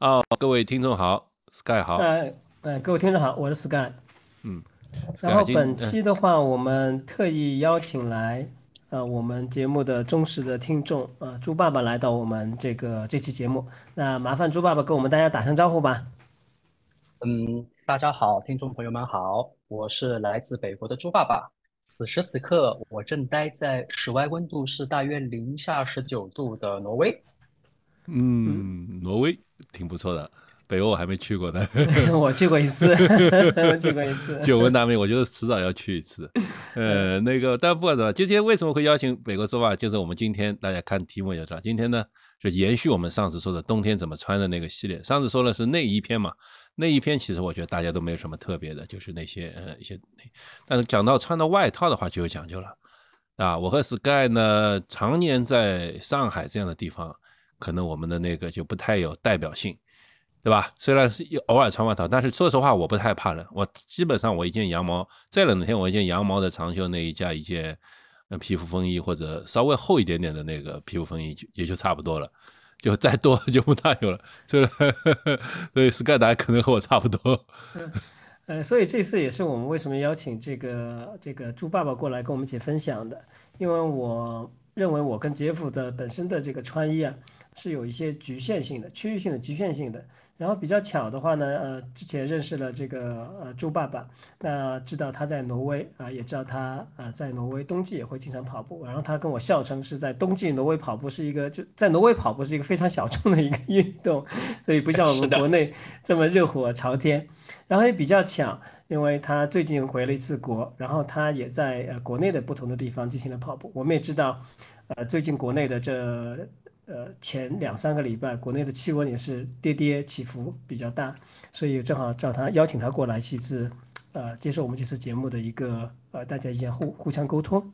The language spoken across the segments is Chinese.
哦，各位听众好，Sky 好。哎哎，各位听众好，我是 Sky。嗯，然后本期的话，我们特意邀请来呃我们节目的忠实的听众呃猪爸爸来到我们这个这期节目。那麻烦猪爸爸跟我们大家打声招呼吧。嗯，大家好，听众朋友们好，我是来自北国的猪爸爸。此时此刻，我正待在室外温度是大约零下十九度的挪威。嗯，挪威挺不错的，北欧我还没去过呢。我去过一次，我去过一次。久闻大名，我觉得迟早要去一次。呃，那个，但不管怎么，今天为什么会邀请北国说法？就是我们今天大家看题目也知道，今天呢就延续我们上次说的冬天怎么穿的那个系列。上次说的是内衣篇嘛，内衣篇其实我觉得大家都没有什么特别的，就是那些呃一些。但是讲到穿的外套的话就有讲究了啊。我和 Sky 呢常年在上海这样的地方。可能我们的那个就不太有代表性，对吧？虽然是偶尔穿外套，但是说实话，我不太怕冷。我基本上我一件羊毛，再冷的天我一件羊毛的长袖内衣加一件皮肤风衣，或者稍微厚一点点的那个皮肤风衣就也就差不多了。就再多 就不大有了。所以所以 Sky 达可能和我差不多。呃，所以这次也是我们为什么邀请这个这个猪爸爸过来跟我们一起分享的，因为我认为我跟杰夫的本身的这个穿衣啊。是有一些局限性的、区域性的、局限性的。然后比较巧的话呢，呃，之前认识了这个呃猪爸爸，那知道他在挪威啊，也知道他啊在挪威冬季也会经常跑步。然后他跟我笑称是在冬季挪威跑步是一个就在挪威跑步是一个非常小众的一个运动，所以不像我们国内这么热火朝天。然后也比较巧，因为他最近回了一次国，然后他也在呃国内的不同的地方进行了跑步。我们也知道，呃，最近国内的这。呃，前两三个礼拜，国内的气温也是跌跌起伏比较大，所以正好找他邀请他过来，其实，呃，接受我们这次节目的一个呃，大家一些互互相沟通。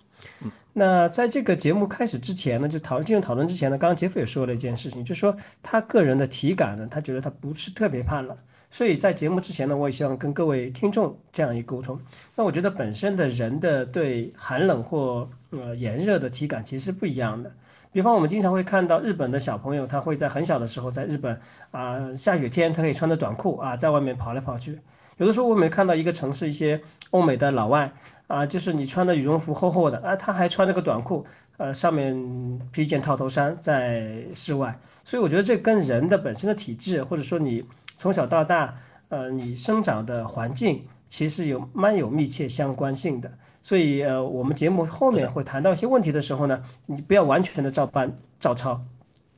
那在这个节目开始之前呢，就讨论进入讨论之前呢，刚刚杰夫也说了一件事情，就是说他个人的体感呢，他觉得他不是特别怕冷，所以在节目之前呢，我也希望跟各位听众这样一沟通。那我觉得本身的人的对寒冷或呃炎热的体感其实是不一样的。比方，我们经常会看到日本的小朋友，他会在很小的时候，在日本啊下雪天，他可以穿着短裤啊在外面跑来跑去。有的时候我们看到一个城市一些欧美的老外啊，就是你穿的羽绒服厚厚的啊，他还穿着个短裤，呃上面披一件套头衫在室外。所以我觉得这跟人的本身的体质，或者说你从小到大，呃你生长的环境，其实有蛮有密切相关性的。所以，呃，我们节目后面会谈到一些问题的时候呢，你不要完全的照搬照抄，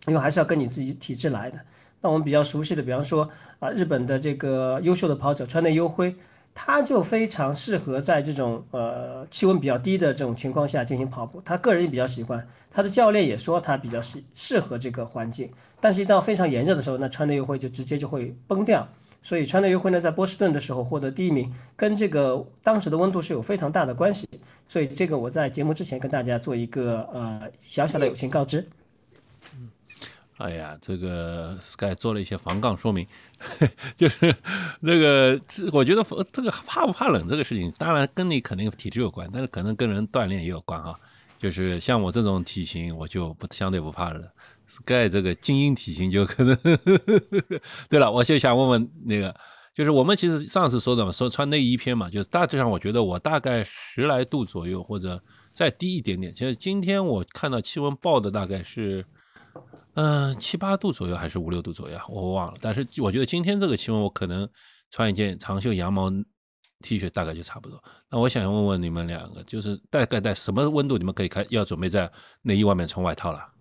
因为还是要跟你自己体质来的。那我们比较熟悉的，比方说啊，日本的这个优秀的跑者川内优辉，他就非常适合在这种呃气温比较低的这种情况下进行跑步。他个人也比较喜欢，他的教练也说他比较适适合这个环境。但是，一到非常炎热的时候，那川内优辉就直接就会崩掉。所以川内优辉呢，在波士顿的时候获得第一名，跟这个当时的温度是有非常大的关系。所以这个我在节目之前跟大家做一个呃小小的友情告知。嗯，哎呀，这个 Sky 做了一些防杠说明，就是那个，我觉得这个怕不怕冷这个事情，当然跟你肯定体质有关，但是可能跟人锻炼也有关哈。就是像我这种体型，我就不相对不怕冷。Sky 这个精英体型就可能，对了，我就想问问那个，就是我们其实上次说的嘛，说穿内衣篇嘛，就是大致上我觉得我大概十来度左右或者再低一点点。其实今天我看到气温报的大概是，嗯七八度左右还是五六度左右，我忘了。但是我觉得今天这个气温，我可能穿一件长袖羊毛 T 恤大概就差不多。那我想问问你们两个，就是大概在什么温度你们可以开要准备在内衣外面穿外套了？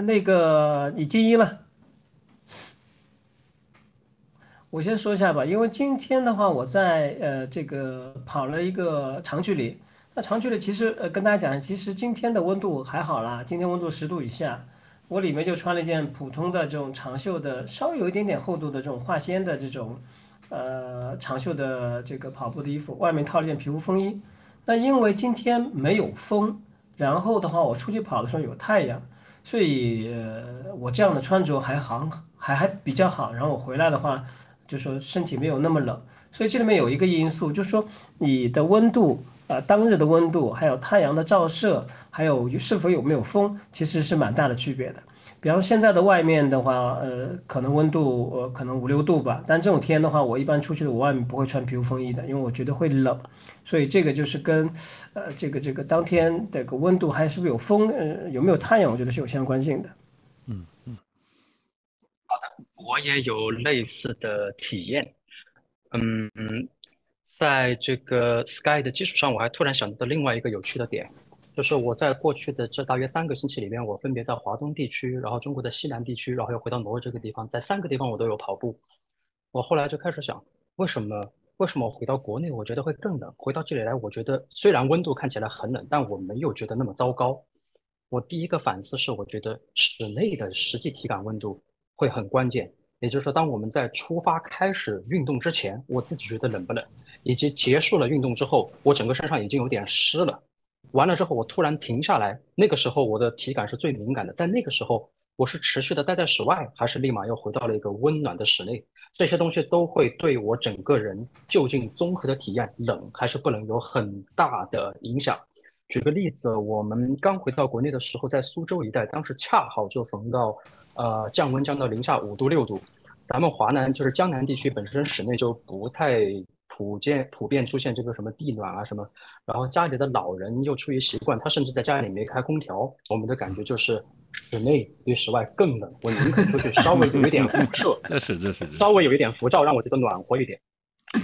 那个你静音了，我先说一下吧。因为今天的话，我在呃这个跑了一个长距离。那长距离其实呃跟大家讲，其实今天的温度还好啦，今天温度十度以下。我里面就穿了一件普通的这种长袖的，稍微有一点点厚度的这种化纤的这种呃长袖的这个跑步的衣服，外面套了件皮肤风衣。那因为今天没有风，然后的话我出去跑的时候有太阳。所以，我这样的穿着还好，还还比较好。然后我回来的话，就说身体没有那么冷。所以这里面有一个因素，就是说你的温度呃当日的温度，还有太阳的照射，还有是否有没有风，其实是蛮大的区别的。比方现在的外面的话，呃，可能温度呃可能五六度吧，但这种天的话，我一般出去的我外面不会穿皮肤风衣的，因为我觉得会冷，所以这个就是跟呃这个这个当天这个温度还是不是有风，呃有没有太阳，我觉得是有相关性的。嗯嗯，好的，我也有类似的体验，嗯，在这个 Sky 的基础上，我还突然想到另外一个有趣的点。就是我在过去的这大约三个星期里面，我分别在华东地区，然后中国的西南地区，然后又回到挪威这个地方，在三个地方我都有跑步。我后来就开始想，为什么为什么回到国内我觉得会更冷？回到这里来，我觉得虽然温度看起来很冷，但我没有觉得那么糟糕。我第一个反思是，我觉得室内的实际体感温度会很关键。也就是说，当我们在出发开始运动之前，我自己觉得冷不冷，以及结束了运动之后，我整个身上已经有点湿了。完了之后，我突然停下来，那个时候我的体感是最敏感的。在那个时候，我是持续的待在室外，还是立马又回到了一个温暖的室内？这些东西都会对我整个人究竟综合的体验，冷还是不冷，有很大的影响。举个例子，我们刚回到国内的时候，在苏州一带，当时恰好就逢到，呃，降温降到零下五度六度。咱们华南就是江南地区本身室内就不太。普遍普遍出现这个什么地暖啊什么，然后家里的老人又出于习惯，他甚至在家里没开空调。我们的感觉就是室内比室外更冷，我宁可出去稍微有一点辐射，这 是这是稍微有一点辐照，让我觉得暖和一点。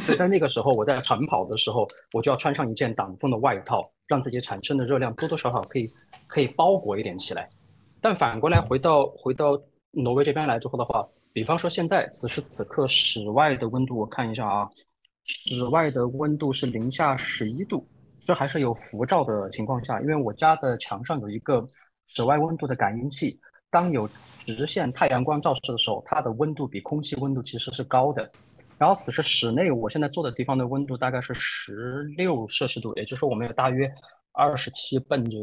所以在那个时候，我在晨跑的时候，我就要穿上一件挡风的外套，让自己产生的热量多多少少可以可以包裹一点起来。但反过来回到回到挪威这边来之后的话，比方说现在此时此刻室外的温度，我看一下啊。室外的温度是零下十一度，这还是有辐照的情况下，因为我家的墙上有一个室外温度的感应器，当有直线太阳光照射的时候，它的温度比空气温度其实是高的。然后此时室内我现在坐的地方的温度大概是十六摄氏度，也就是说我们有大约二十七奔着，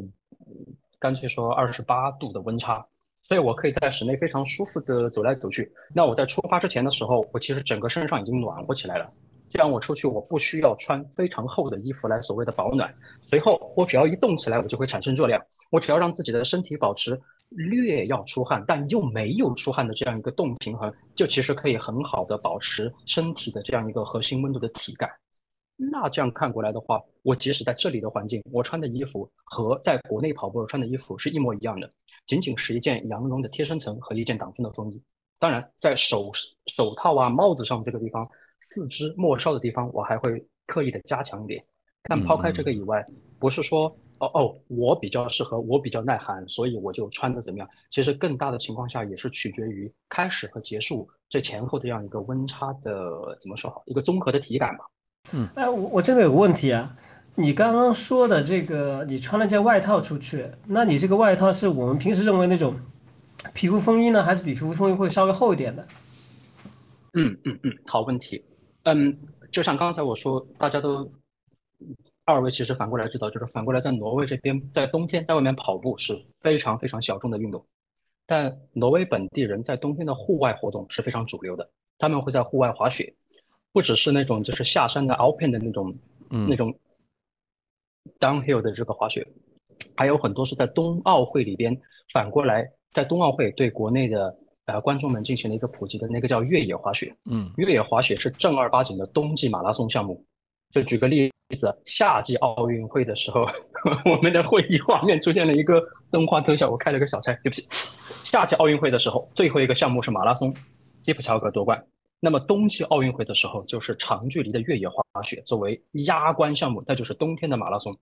干脆说二十八度的温差，所以我可以在室内非常舒服的走来走去。那我在出发之前的时候，我其实整个身上已经暖和起来了。这样我出去，我不需要穿非常厚的衣服来所谓的保暖。随后我只要一动起来，我就会产生热量。我只要让自己的身体保持略要出汗，但又没有出汗的这样一个动平衡，就其实可以很好的保持身体的这样一个核心温度的体感。那这样看过来的话，我即使在这里的环境，我穿的衣服和在国内跑步穿的衣服是一模一样的，仅仅是一件羊绒的贴身层和一件挡风的风衣。当然，在手手套啊、帽子上这个地方。四肢末梢的地方，我还会刻意的加强一点。但抛开这个以外，不是说哦哦，我比较适合，我比较耐寒，所以我就穿的怎么样？其实更大的情况下，也是取决于开始和结束这前后的这样一个温差的怎么说好，一个综合的体感吧。嗯，哎，我我这个有个问题啊，你刚刚说的这个，你穿了件外套出去，那你这个外套是我们平时认为那种皮肤风衣呢，还是比皮肤风衣会稍微厚一点的？嗯嗯嗯，好问题。嗯，就像刚才我说，大家都二位其实反过来知道，就是反过来在挪威这边，在冬天在外面跑步是非常非常小众的运动，但挪威本地人在冬天的户外活动是非常主流的。他们会在户外滑雪，不只是那种就是下山的 alpine 的那种，嗯，那种 downhill 的这个滑雪，还有很多是在冬奥会里边反过来在冬奥会对国内的。呃，观众们进行了一个普及的那个叫越野滑雪。嗯，越野滑雪是正儿八经的冬季马拉松项目。就举个例子，夏季奥运会的时候，我们的会议画面出现了一个动画特效，我开了个小差，对不起。夏季奥运会的时候，最后一个项目是马拉松，基普乔格夺冠。那么冬季奥运会的时候，就是长距离的越野滑雪作为压关项目，那就是冬天的马拉松。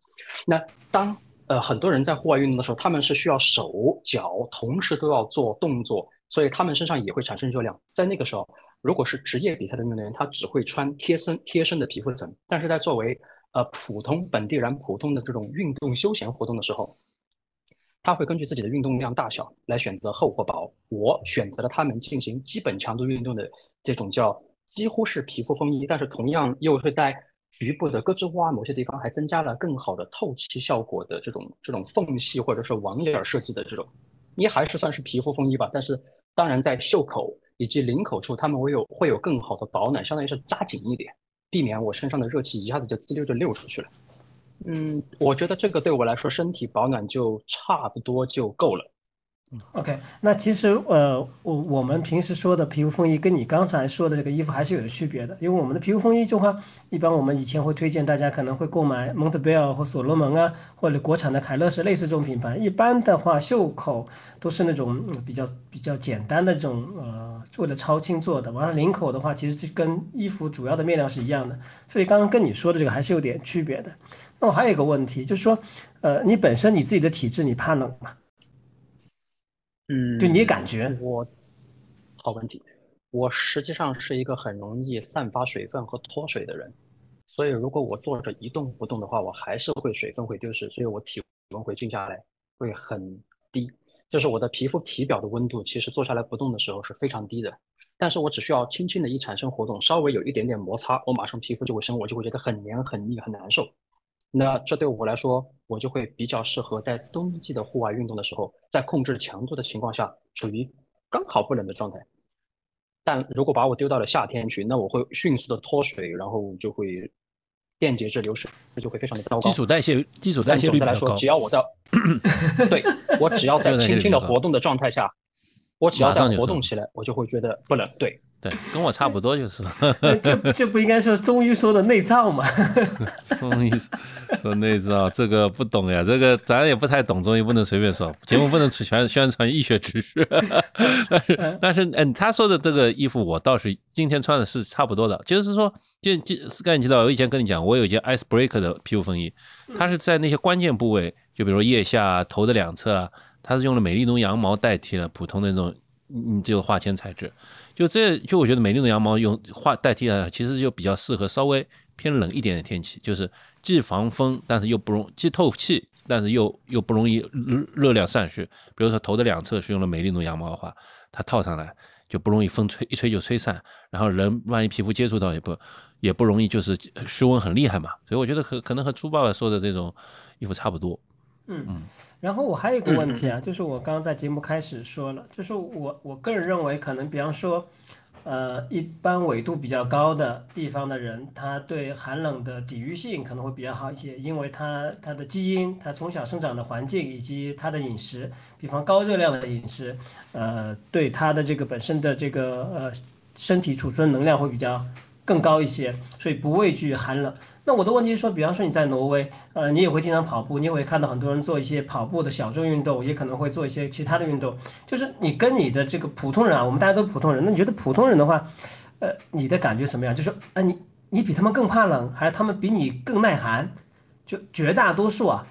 那当呃很多人在户外运动的时候，他们是需要手脚同时都要做动作。所以他们身上也会产生热量。在那个时候，如果是职业比赛的运动员，他只会穿贴身贴身的皮肤层；但是在作为呃普通本地人普通的这种运动休闲活动的时候，他会根据自己的运动量大小来选择厚或薄。我选择了他们进行基本强度运动的这种叫几乎是皮肤风衣，但是同样又会在局部的胳肢窝啊某些地方还增加了更好的透气效果的这种这种缝隙或者是网眼设计的这种，你还是算是皮肤风衣吧，但是。当然，在袖口以及领口处，他们会有会有更好的保暖，相当于是扎紧一点，避免我身上的热气一下子就滋溜就溜出去了。嗯，我觉得这个对我来说身体保暖就差不多就够了。嗯 OK，那其实呃，我我们平时说的皮肤风衣跟你刚才说的这个衣服还是有区别的，因为我们的皮肤风衣的话，一般我们以前会推荐大家可能会购买蒙特贝尔或所罗门啊，或者国产的凯乐石类似这种品牌。一般的话，袖口都是那种比较比较简单的这种呃，为了超轻做的。完了领口的话，其实就跟衣服主要的面料是一样的，所以刚刚跟你说的这个还是有点区别的。那我还有一个问题，就是说，呃，你本身你自己的体质，你怕冷吗？嗯，就你感觉我，好问题。我实际上是一个很容易散发水分和脱水的人，所以如果我坐着一动不动的话，我还是会水分会丢失，所以我体温会静下来，会很低。就是我的皮肤体表的温度，其实坐下来不动的时候是非常低的。但是我只需要轻轻的一产生活动，稍微有一点点摩擦，我马上皮肤就会生，我就会觉得很黏、很腻、很难受。那这对我来说，我就会比较适合在冬季的户外运动的时候，在控制强度的情况下，处于刚好不冷的状态。但如果把我丢到了夏天去，那我会迅速的脱水，然后就会电解质流失，就会非常的糟糕。基础代谢基础代谢率来说，只要我在，对我只要在轻轻的活动的状态下，我只要在活动起来，我就会觉得不冷。对。对，跟我差不多就是了。这这不应该是中医说的内脏吗？中医说内脏，这个不懂呀，这个咱也不太懂中医，不能随便说。节目不能宣宣传医学知识。但是但是，嗯，他说的这个衣服，我倒是今天穿的是差不多的。就是说，就就刚才你知道，我以前跟你讲，我有一件 icebreaker 的皮肤风衣，它是在那些关键部位，就比如腋下、头的两侧啊，它是用了美丽奴羊毛代替了普通的那种，嗯，这个化纤材质。就这就我觉得美丽奴羊毛用化代替了，其实就比较适合稍微偏冷一点的天气，就是既防风，但是又不容既透气，但是又又不容易热量散失。比如说头的两侧是用了美丽奴羊毛的话，它套上来就不容易风吹一吹就吹散，然后人万一皮肤接触到也不也不容易就是湿温很厉害嘛。所以我觉得可可能和朱爸爸说的这种衣服差不多。嗯嗯，然后我还有一个问题啊，就是我刚刚在节目开始说了，就是我我个人认为，可能比方说，呃，一般纬度比较高的地方的人，他对寒冷的抵御性可能会比较好一些，因为他他的基因、他从小生长的环境以及他的饮食，比方高热量的饮食，呃，对他的这个本身的这个呃身体储存能量会比较更高一些，所以不畏惧寒冷。那我的问题是说，比方说你在挪威，呃，你也会经常跑步，你也会看到很多人做一些跑步的小众运动，也可能会做一些其他的运动。就是你跟你的这个普通人啊，我们大家都普通人，那你觉得普通人的话，呃，你的感觉什么样？就是啊，你你比他们更怕冷，还是他们比你更耐寒？就绝大多数啊，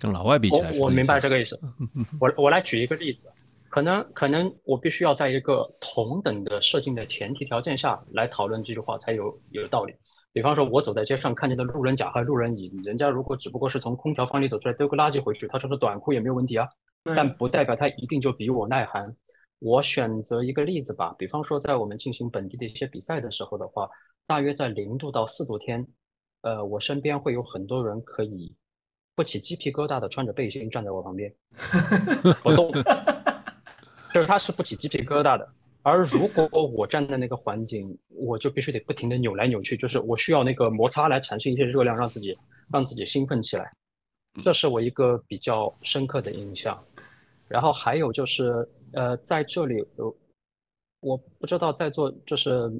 跟老外比起来，我我明白这个意思。我我来举一个例子，可能可能我必须要在一个同等的设定的前提条件下来讨论这句话才有有道理。比方说，我走在街上看见的路人甲和路人乙，人家如果只不过是从空调房里走出来丢个垃圾回去，他穿着短裤也没有问题啊。但不代表他一定就比我耐寒。我选择一个例子吧，比方说在我们进行本地的一些比赛的时候的话，大约在零度到四度天，呃，我身边会有很多人可以不起鸡皮疙瘩的穿着背心站在我旁边，我动，就是他是不起鸡皮疙瘩的。而如果我站在那个环境，我就必须得不停的扭来扭去，就是我需要那个摩擦来产生一些热量，让自己让自己兴奋起来。这是我一个比较深刻的印象。然后还有就是，呃，在这里，我不知道在座就是，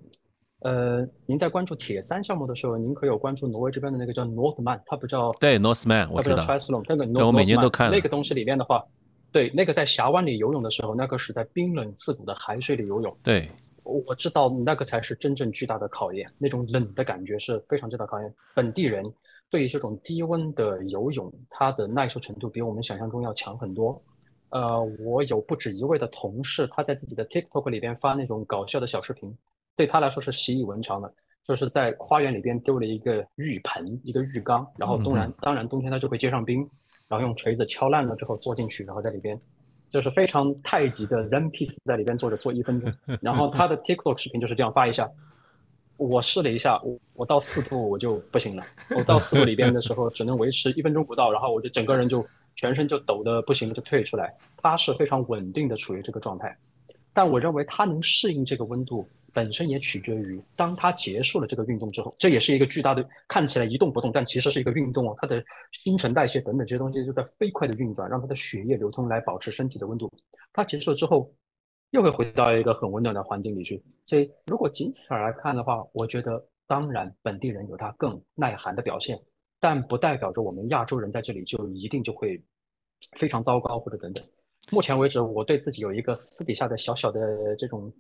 呃，您在关注铁三项目的时候，您可有关注挪威这边的那个叫 Northman？它不叫对 Northman，我知道。那个我每年都看那个东西里面的话。对，那个在峡湾里游泳的时候，那个是在冰冷刺骨的海水里游泳。对，我知道那个才是真正巨大的考验，那种冷的感觉是非常巨大考验。本地人对于这种低温的游泳，他的耐受程度比我们想象中要强很多。呃，我有不止一位的同事，他在自己的 TikTok 里边发那种搞笑的小视频，对他来说是习以为常的，就是在花园里边丢了一个浴盆、一个浴缸，然后当然当然冬天他就会结上冰。然后用锤子敲烂了之后坐进去，然后在里边，就是非常太极的 Zen piece 在里边坐着坐一分钟。然后他的 TikTok 视频就是这样发一下。我试了一下，我我到四度我就不行了。我到四度里边的时候只能维持一分钟不到，然后我就整个人就全身就抖的不行了，就退出来。他是非常稳定的处于这个状态，但我认为他能适应这个温度，本身也取决于当它结束了这个运动之后，这也是一个巨大的看起来一动不动，但其实是一个运动哦。它的新陈代谢等等这些东西就在飞快的运转，让它的血液流通来保持身体的温度。它结束了之后，又会回到一个很温暖的环境里去。所以如果仅此而来看的话，我觉得当然本地人有他更耐寒的表现，但不代表着我们亚洲人在这里就一定就会非常糟糕或者等等。目前为止，我对自己有一个私底下的小小的这种。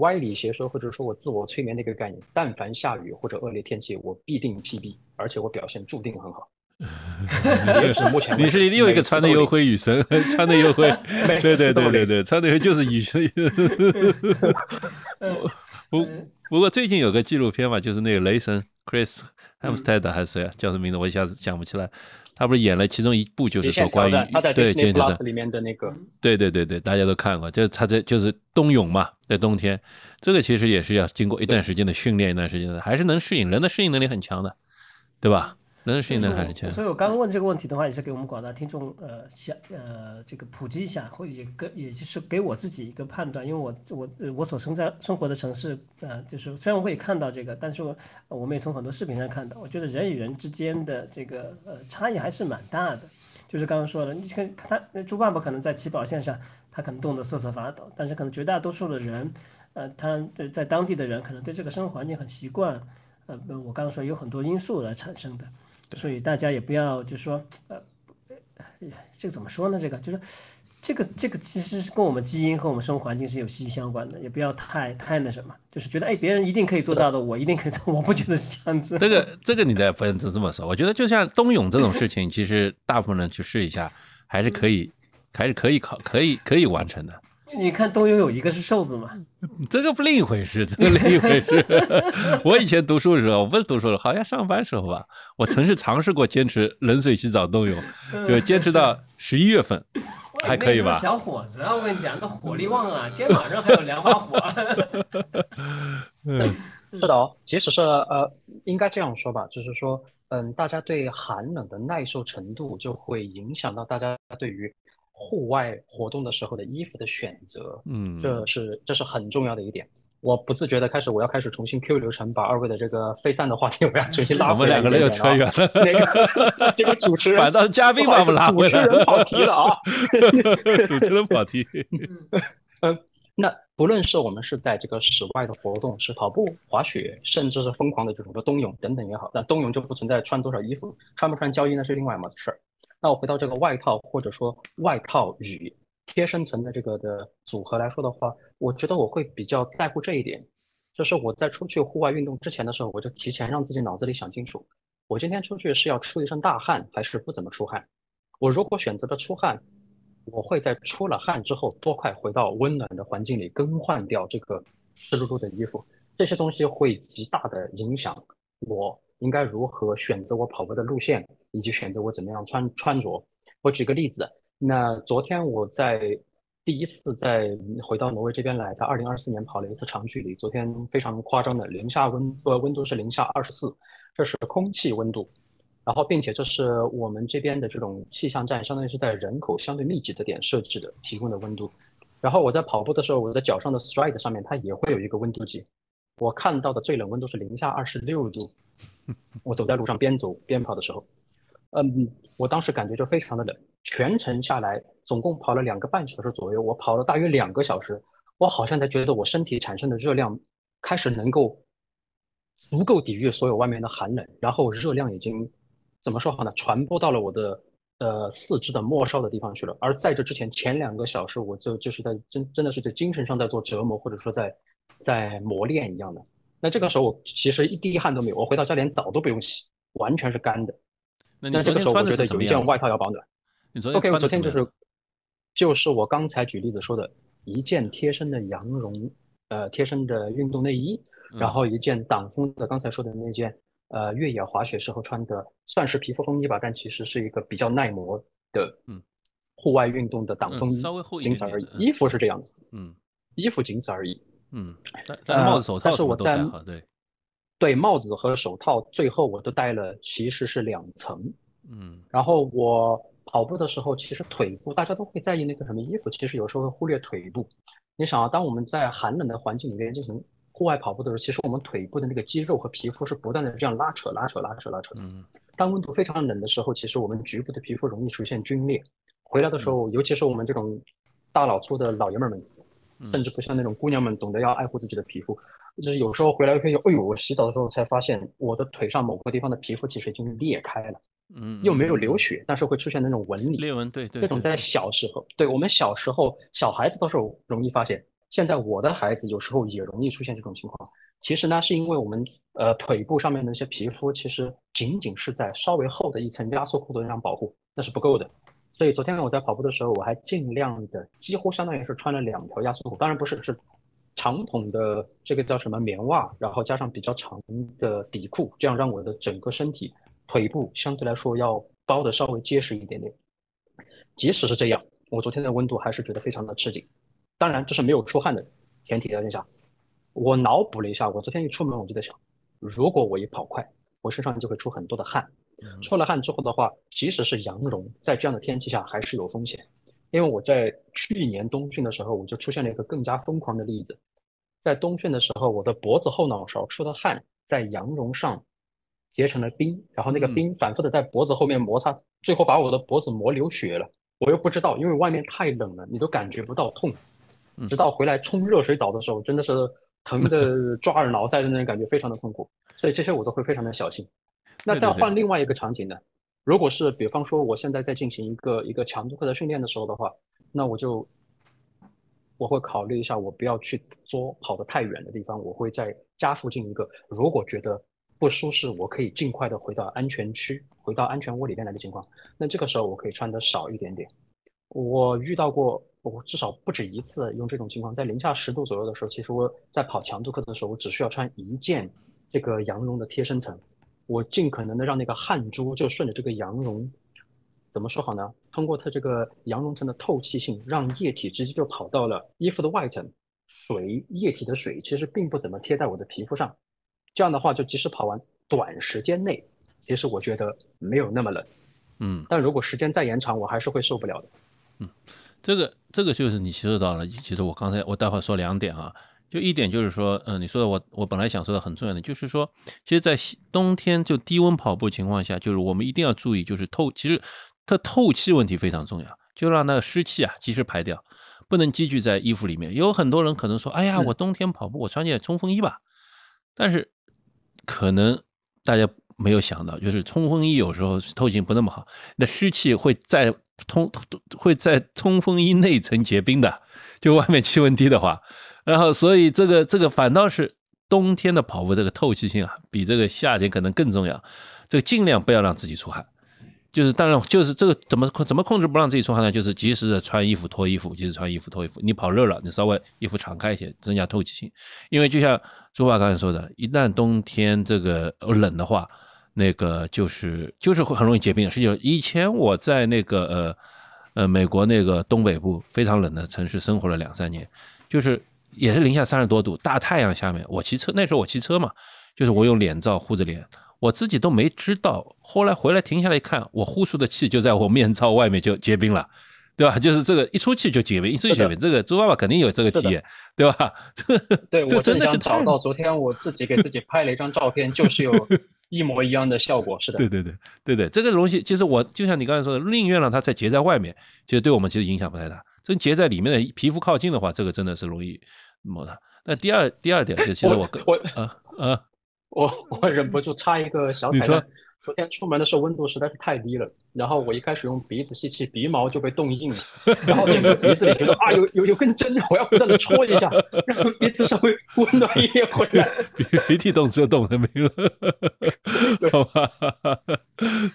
歪理邪说，或者说我自我催眠的一个概念，但凡下雨或者恶劣天气，我必定 PB，而且我表现注定很好。也是目前你是另有一个穿的又会雨神，穿的又会，对对对对对，穿的又就是雨神。不不过最近有个纪录片嘛，就是那个雷神 Chris Hemsworth 还是谁啊？叫什么名字？我一下子想不起来。他不是演了其中一部，就是说关于对《剑剑里面的那个，对对对对，大家都看过，就是他在就是冬泳嘛，在冬天，这个其实也是要经过一段时间的训练，一段时间的，还是能适应，人的适应能力很强的，对吧？能适应能力强，所以我刚刚问这个问题的话，也是给我们广大听众呃想呃这个普及一下，或者也跟也就是给我自己一个判断，因为我我我所生在生活的城市呃就是虽然我也看到这个，但是我们也从很多视频上看到，我觉得人与人之间的这个呃差异还是蛮大的。就是刚刚说的，你看他那猪爸爸可能在起跑线上，他可能冻得瑟瑟发抖，但是可能绝大多数的人，呃，他在当地的人可能对这个生活环境很习惯，呃，我刚刚说有很多因素来产生的。所以大家也不要就说，呃，这个怎么说呢？这个就是，这个这个其实是跟我们基因和我们生活环境是有息息相关的，也不要太太那什么，就是觉得哎，别人一定可以做到的，我一定可以做，我不觉得是这样子。这个这个你得不能这么说，我觉得就像冬泳这种事情，其实大部分人去试一下，还是可以，还是可以考，可以可以完成的。你看冬泳有一个是瘦子嘛，这个不另一回事，这个另一回事。我以前读书的时候，我不是读书了，好像上班时候吧，我曾是尝试过坚持冷水洗澡冬泳，就坚持到十一月份，还可以吧？小伙子啊，我跟你讲，那火力旺啊，肩膀上还有两把火。嗯，是的哦，即使是呃，应该这样说吧，就是说，嗯，大家对寒冷的耐受程度就会影响到大家对于。户外活动的时候的衣服的选择，嗯，这是这是很重要的一点。我不自觉的开始，我要开始重新 Q 流程，把二位的这个飞散的话题，我要重新拉回来。我们两个人又扯远了。那个这个主持人，反倒是嘉宾把我们拉回来。主持人跑题了啊！主持人跑题。嗯，那不论是我们是在这个室外的活动，是跑步、滑雪，甚至是疯狂的这种的冬泳等等也好，那冬泳就不存在穿多少衣服，穿不穿胶衣那是另外一码子事儿。那我回到这个外套或者说外套与贴身层的这个的组合来说的话，我觉得我会比较在乎这一点，就是我在出去户外运动之前的时候，我就提前让自己脑子里想清楚，我今天出去是要出一身大汗还是不怎么出汗。我如果选择了出汗，我会在出了汗之后多快回到温暖的环境里更换掉这个湿漉漉的衣服，这些东西会极大的影响我。应该如何选择我跑步的路线，以及选择我怎么样穿穿着？我举个例子，那昨天我在第一次在回到挪威这边来，在二零二四年跑了一次长距离。昨天非常夸张的零下温呃温度是零下二十四，这是空气温度，然后并且这是我们这边的这种气象站，相当于是在人口相对密集的点设置的提供的温度。然后我在跑步的时候，我的脚上的 Stride 上面它也会有一个温度计，我看到的最冷温度是零下二十六度。我走在路上边走边跑的时候，嗯，我当时感觉就非常的冷。全程下来，总共跑了两个半小时左右，我跑了大约两个小时，我好像才觉得我身体产生的热量开始能够足够抵御所有外面的寒冷，然后热量已经怎么说好呢？传播到了我的呃四肢的末梢的地方去了。而在这之前，前两个小时我就就是在真真的是在精神上在做折磨，或者说在在磨练一样的。那这个时候我其实一滴汗都没有，我回到家连澡都不用洗，完全是干的。那这个时候我觉得有一件外套要保暖。OK，我昨天就是就是我刚才举例子说的一件贴身的羊绒呃贴身的运动内衣，然后一件挡风的刚才说的那件呃越野滑雪时候穿的算是皮肤风衣吧，但其实是一个比较耐磨的嗯户外运动的挡风衣，稍微厚仅此而已。衣服是这样子，嗯，衣服仅此而已。嗯，但帽子手套是我在对，对帽子和手套最后我都戴了，其实是两层。嗯，然后我跑步的时候，其实腿部大家都会在意那个什么衣服，其实有时候会忽略腿部。你想啊，当我们在寒冷的环境里面进行户户外跑步的时候，其实我们腿部的那个肌肉和皮肤是不断的这样拉扯、拉扯、拉扯、拉扯。嗯当温度非常冷的时候，其实我们局部的皮肤容易出现皲裂。回来的时候，尤其是我们这种大老粗的老爷们儿们，甚至不像那种姑娘们懂得要爱护自己的皮肤，就是有时候回来会有，哎呦，我洗澡的时候才发现我的腿上某个地方的皮肤其实已经裂开了，嗯，又没有嗯流血，但是会出现那种纹理。裂纹，对对，对这种在小时候，对我们小时候小孩子倒是容易发现，现在我的孩子有时候也容易出现这种情况。其实呢，是因为我们呃腿部上面的一些皮肤，其实仅仅是在稍微厚的一层压缩裤的那样保护，那是不够的。所以昨天我在跑步的时候，我还尽量的，几乎相当于是穿了两条压缩裤，当然不是是长筒的这个叫什么棉袜，然后加上比较长的底裤，这样让我的整个身体腿部相对来说要包的稍微结实一点点。即使是这样，我昨天的温度还是觉得非常的吃紧。当然，这是没有出汗的前提条件下。我脑补了一下，我昨天一出门我就在想，如果我一跑快，我身上就会出很多的汗。出了汗之后的话，即使是羊绒，在这样的天气下还是有风险。因为我在去年冬训的时候，我就出现了一个更加疯狂的例子。在冬训的时候，我的脖子后脑勺出的汗在羊绒上结成了冰，然后那个嗯冰反复的在脖子后面摩擦，最后把我的脖子磨流血了。我又不知道，因为外面太冷了，你都感觉不到痛。嗯直到回来冲热水澡的时候，真的是疼的 抓耳挠腮的那种感觉，非常的痛苦。所以这些我都会非常的小心。那再换另外一个场景呢？如果是比方说我现在在进行一个一个强度课的训练的时候的话，那我就我会考虑一下，我不要去做跑得太远的地方，我会在家附近一个，如果觉得不舒适，我可以尽快的回到安全区，回到安全窝里面来的情况，那这个时候我可以穿的少一点点。我遇到过，我至少不止一次用这种情况，在零下十度左右的时候，其实我在跑强度课的时候，我只需要穿一件这个羊绒的贴身层，我尽可能的让那个汗珠就顺着这个羊绒，怎么说好呢？通过它这个羊绒层的透气性，让液体直接就跑到了衣服的外层，水液体的水其实并不怎么贴在我的皮肤上，这样的话，就即使跑完短时间内，其实我觉得没有那么冷，嗯，但如果时间再延长，我还是会受不了的。嗯这个这个就是你提示到了，其实我刚才我待会儿说两点啊，就一点就是说，嗯、你说的我我本来想说的很重要的，就是说，其实，在冬天就低温跑步情况下，就是我们一定要注意，就是透，其实它透气问题非常重要，就让那个湿气啊及时排掉，不能积聚在衣服里面。有很多人可能说，哎呀，嗯我冬天跑步我穿件冲锋衣吧，但是可能大家没有想到，就是冲锋衣有时候透气性不那么好，那湿气会在通会在冲锋衣内层结冰的，就外面气温低的话，然后所以这个这个反倒是冬天的跑步这个透气性啊，比这个夏天可能更重要，这个尽量不要让自己出汗。就是当然，就是这个怎么怎么控制不让自己出汗呢？就是及时的穿衣服、脱衣服，及时穿衣服、脱衣服。你跑热了，你稍微衣服敞开一些，增加透气性。因为就像朱爸刚才说的，一旦冬天这个冷的话，那个就是就是会很容易结冰。实际上，以前我在那个呃呃美国那个东北部非常冷的城市生活了两三年，就是也是零下三十多度，大太阳下面，我骑车那时候我骑车嘛，就是我用脸罩护着脸。我自己都没知道，后来回来停下来一看，我呼出的气就在我面罩外面就结冰了，对吧？就是这个一出气就结冰，一出气就结冰。这个猪爸爸肯定有这个体验，对吧？这对我真的是找到昨天我自己给自己拍了一张照片，就是有一模一样的效果。是的，对对对对对，这个东西其实我就像你刚才说的，宁愿让它再结在外面，其实对我们其实影响不太大。真结在里面的皮肤靠近的话，这个真的是容易摩擦。那第二第二点是，其实我跟我啊啊，我我忍不住插一个小彩蛋。昨天出门的时候温度实在是太低了，然后我一开始用鼻子吸气，鼻毛就被冻硬了，然后整个鼻子里觉得啊有有有根针，我要不断的戳一下，让鼻子稍微温暖一点回来。鼻鼻涕冻就冻的没了 好吧？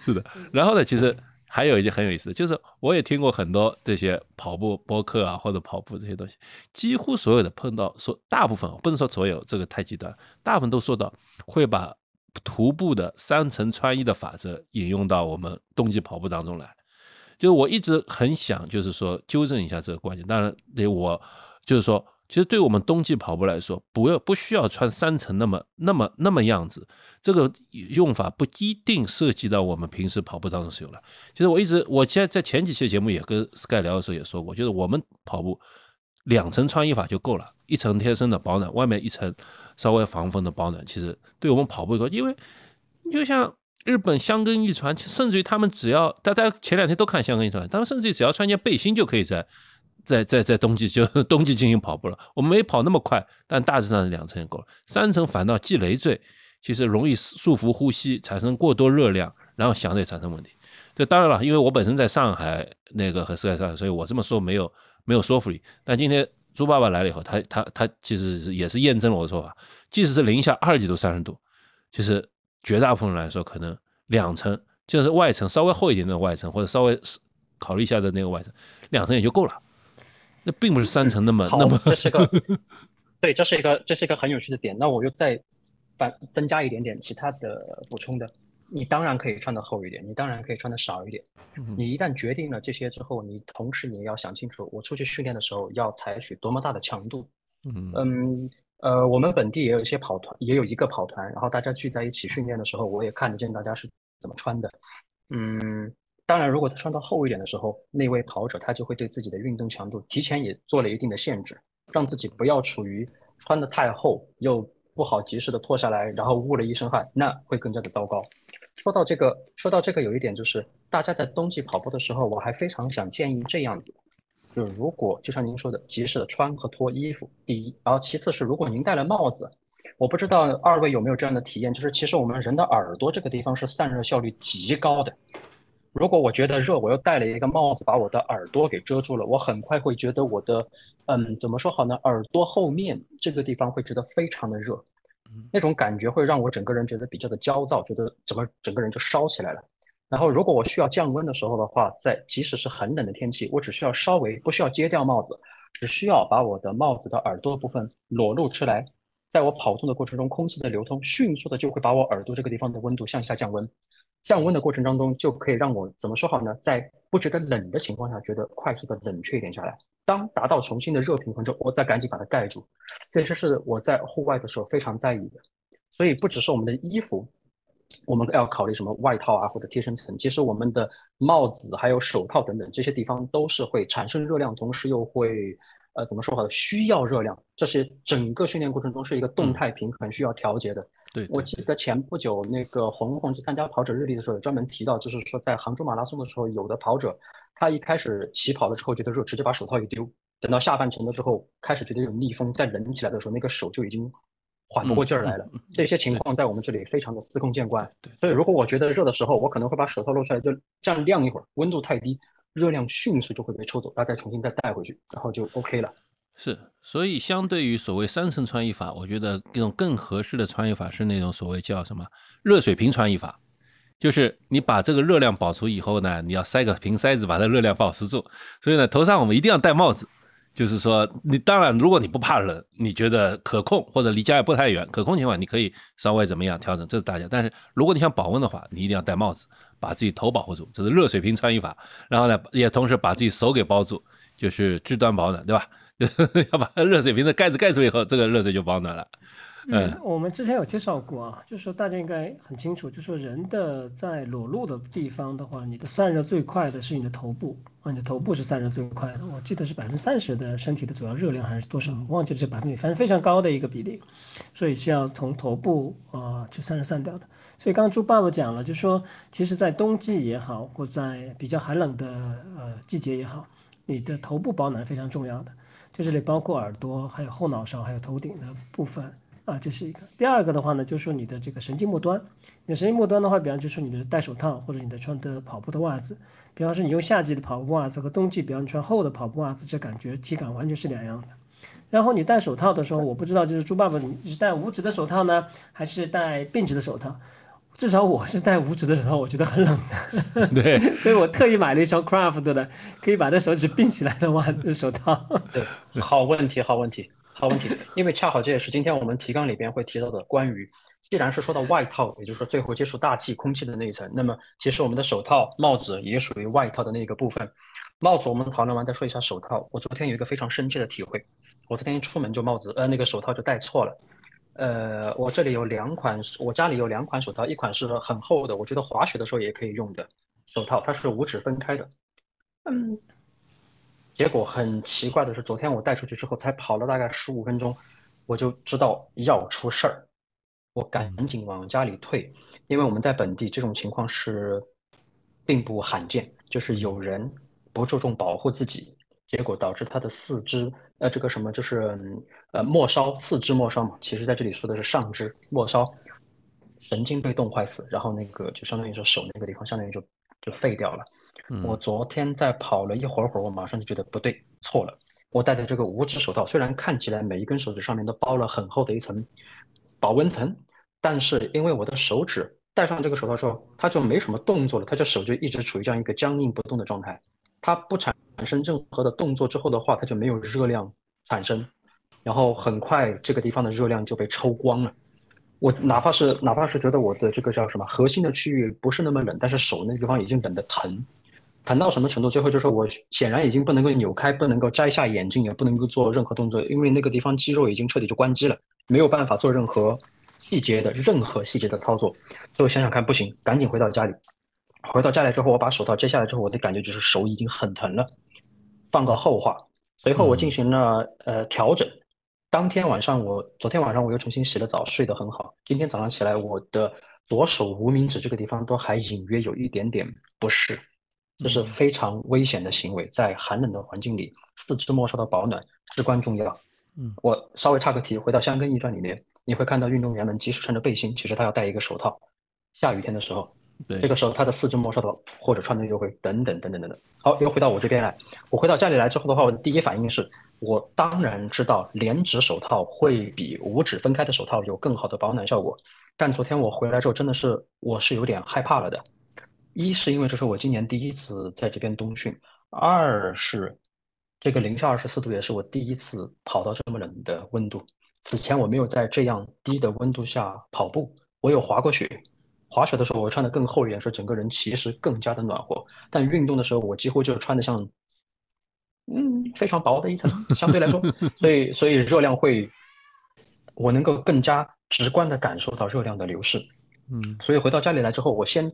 是的。然后呢，其实还有一件很有意思的，就是我也听过很多这些跑步播客啊，或者跑步这些东西，几乎所有的碰到说大部分不能说所有，这个太极端，大部分都说到会把徒步的三层穿衣的法则引用到我们冬季跑步当中来。就是我一直很想，就是说纠正一下这个观点。当然，得我就是说，其实对我们冬季跑步来说，不要不需要穿三层那么那么那么样子。这个用法不一定涉及到我们平时跑步当中使用了。其实我一直，我现在在前几期节目也跟 Sky 聊的时候也说过，就是我们跑步两层穿衣法就够了，一层贴身的保暖，外面一层稍微防风的保暖，其实对我们跑步来说，因为就像日本香根一传，甚至于他们只要大家前两天都看香根一传，他们甚至于只要穿件背心就可以在在在在冬季就冬季进行跑步了。我们没跑那么快，但大致上两层就够了，三层反倒既累赘，其实容易束缚呼吸，产生过多热量，然后想着也产生问题。这当然了，因为我本身在上海那个和世界上，所以我这么说没有没有说服力。但今天猪爸爸来了以后，他他他其实是也是验证了我的说法，即使是零下二十几度、三十度，其实绝大部分人来说，可能两层就是外层稍微厚一点的外层，或者稍微考虑一下的那个外层，两层也就够了。那并不是三层那么那么。这是个 对，这是一个这是一个很有趣的点。那我就再反增加一点点其他的补充的。你当然可以穿的厚一点，你当然可以穿的少一点。你一旦决定了这些之后，你同时你也要想清楚，我出去训练的时候要采取多么大的强度。嗯呃，我们本地也有一些跑团，也有一个跑团，然后大家聚在一起训练的时候，我也看得见大家是怎么穿的。嗯，当然，如果他穿的厚一点的时候，那位跑者他就会对自己的运动强度提前也做了一定的限制，让自己不要处于穿的太厚又不好及时的脱下来，然后误了一身汗，那会更加的糟糕。说到这个，说到这个，有一点就是，大家在冬季跑步的时候，我还非常想建议这样子，就是如果就像您说的，及时的穿和脱衣服，第一，然后其次是如果您戴了帽子，我不知道二位有没有这样的体验，就是其实我们人的耳朵这个地方是散热效率极高的，如果我觉得热，我又戴了一个帽子把我的耳朵给遮住了，我很快会觉得我的，嗯，怎么说好呢？耳朵后面这个地方会觉得非常的热。那种感觉会让我整个人觉得比较的焦躁，觉得怎么整个人就烧起来了。然后如果我需要降温的时候的话，在即使是很冷的天气，我只需要稍微不需要揭掉帽子，只需要把我的帽子的耳朵部分裸露出来，在我跑动的过程中，空气的流通迅速的就会把我耳朵这个地方的温度向下降温。降温的过程当中，就可以让我怎么说好呢？在不觉得冷的情况下，觉得快速的冷却一点下来。当达到重新的热平衡之后，我再赶紧把它盖住，这些是我在户外的时候非常在意的。所以不只是我们的衣服，我们要考虑什么外套啊或者贴身层，其实我们的帽子还有手套等等这些地方都是会产生热量，同时又会呃怎么说好的需要热量，这是整个训练过程中是一个动态平衡需要调节的。对，我记得前不久那个红红去参加跑者日历的时候，专门提到，就是说在杭州马拉松的时候，有的跑者。他一开始起跑的时候觉得热，直接把手套一丢。等到下半程的时候，开始觉得有逆风，再冷起来的时候，那个手就已经缓不过劲儿来了。这些情况在我们这里非常的司空见惯。对所以如果我觉得热的时候，我可能会把手套露出来，就这样晾一会儿。温度太低，热量迅速就会被抽走，然后再重新再带回去，然后就 OK 了。是，所以相对于所谓三层穿衣法，我觉得一种更合适的穿衣法是那种所谓叫什么热水瓶穿衣法。就是你把这个热量保持以后呢，你要塞个瓶塞子把它热量保持住。所以呢，头上我们一定要戴帽子。就是说，你当然如果你不怕冷，你觉得可控或者离家也不太远，可控情况你可以稍微怎么样调整，这是大家。但是如果你想保温的话，你一定要戴帽子，把自己头保护住，这是热水瓶穿衣法。然后呢，也同时把自己手给包住，就是至端保暖，对吧？要把热水瓶的盖子盖住以后，这个热水就保暖了。嗯，我们之前有介绍过啊，就是说大家应该很清楚，就是说人的在裸露的地方的话，你的散热最快的是你的头部啊，你的头部是散热最快的。我记得是百分之三十的身体的主要热量还是多少，忘记了这百分比，反正非常高的一个比例，所以是要从头部啊去散热散掉的。所以刚刚猪爸爸讲了，就是说其实在冬季也好，或在比较寒冷的呃季节也好，你的头部保暖非常重要的，就这里包括耳朵、还有后脑勺、还有头顶的部分。啊，这是一个。第二个的话呢，就是说你的这个神经末端，你的神经末端的话，比方就说你的戴手套或者你的穿的跑步的袜子，比方说你用夏季的跑步袜子和冬季，比方你穿厚的跑步袜子，这感觉体感完全是两样的。然后你戴手套的时候，我不知道就是猪爸爸你是戴五指的手套呢，还是戴并指的手套？至少我是戴五指的手套，我觉得很冷的。对，所以我特意买了一双 Craft 的，可以把这手指并起来的袜手套。对，好问题，好问题。好问题，因为恰好这也是今天我们提纲里边会提到的。关于，既然是说到外套，也就是说最后接触大气空气的那一层，那么其实我们的手套、帽子也属于外套的那个部分。帽子我们讨论完再说一下手套。我昨天有一个非常深切的体会，我昨天一出门就帽子呃那个手套就戴错了。呃，我这里有两款，我家里有两款手套，一款是很厚的，我觉得滑雪的时候也可以用的手套，它是五指分开的。嗯。结果很奇怪的是，昨天我带出去之后，才跑了大概十五分钟，我就知道要出事儿，我赶紧往家里退，因为我们在本地这种情况是并不罕见，就是有人不注重保护自己，结果导致他的四肢，呃，这个什么就是呃末梢，四肢末梢嘛，其实在这里说的是上肢末梢，神经被冻坏死，然后那个就相当于说手那个地方相当于就就废掉了。我昨天在跑了一会儿会儿，我马上就觉得不对，错了。我戴的这个五指手套，虽然看起来每一根手指上面都包了很厚的一层保温层，但是因为我的手指戴上这个手套之后，它就没什么动作了，它就手就一直处于这样一个僵硬不动的状态。它不产生任何的动作之后的话，它就没有热量产生，然后很快这个地方的热量就被抽光了。我哪怕是哪怕是觉得我的这个叫什么核心的区域不是那么冷，但是手那个地方已经冷得疼。疼到什么程度？最后就是我显然已经不能够扭开，不能够摘下眼镜，也不能够做任何动作，因为那个地方肌肉已经彻底就关机了，没有办法做任何细节的任何细节的操作。所以我想想看，不行，赶紧回到家里。回到家里之后，我把手套摘下来之后，我的感觉就是手已经很疼了。放个后话，随后我进行了呃调整。当天晚上我昨天晚上我又重新洗了澡，睡得很好。今天早上起来，我的左手无名指这个地方都还隐约有一点点不适。这是非常危险的行为，在寒冷的环境里，四肢末梢的保暖至关重要。嗯，我稍微插个题，回到香根驿传里面，你会看到运动员们即使穿着背心，其实他要戴一个手套。下雨天的时候，这个时候他的四肢末梢的或者穿的就会等等等等等等。好，又回到我这边来。我回到家里来之后的话，我的第一反应是我当然知道连指手套会比五指分开的手套有更好的保暖效果，但昨天我回来之后，真的是我是有点害怕了的。一是因为这是我今年第一次在这边冬训，二是这个零下二十四度也是我第一次跑到这么冷的温度。此前我没有在这样低的温度下跑步，我有滑过雪，滑雪的时候我穿的更厚一点，所以整个人其实更加的暖和。但运动的时候我几乎就是穿的像，嗯，非常薄的一层，相对来说，所以所以热量会，我能够更加直观的感受到热量的流逝。嗯，所以回到家里来之后，我先。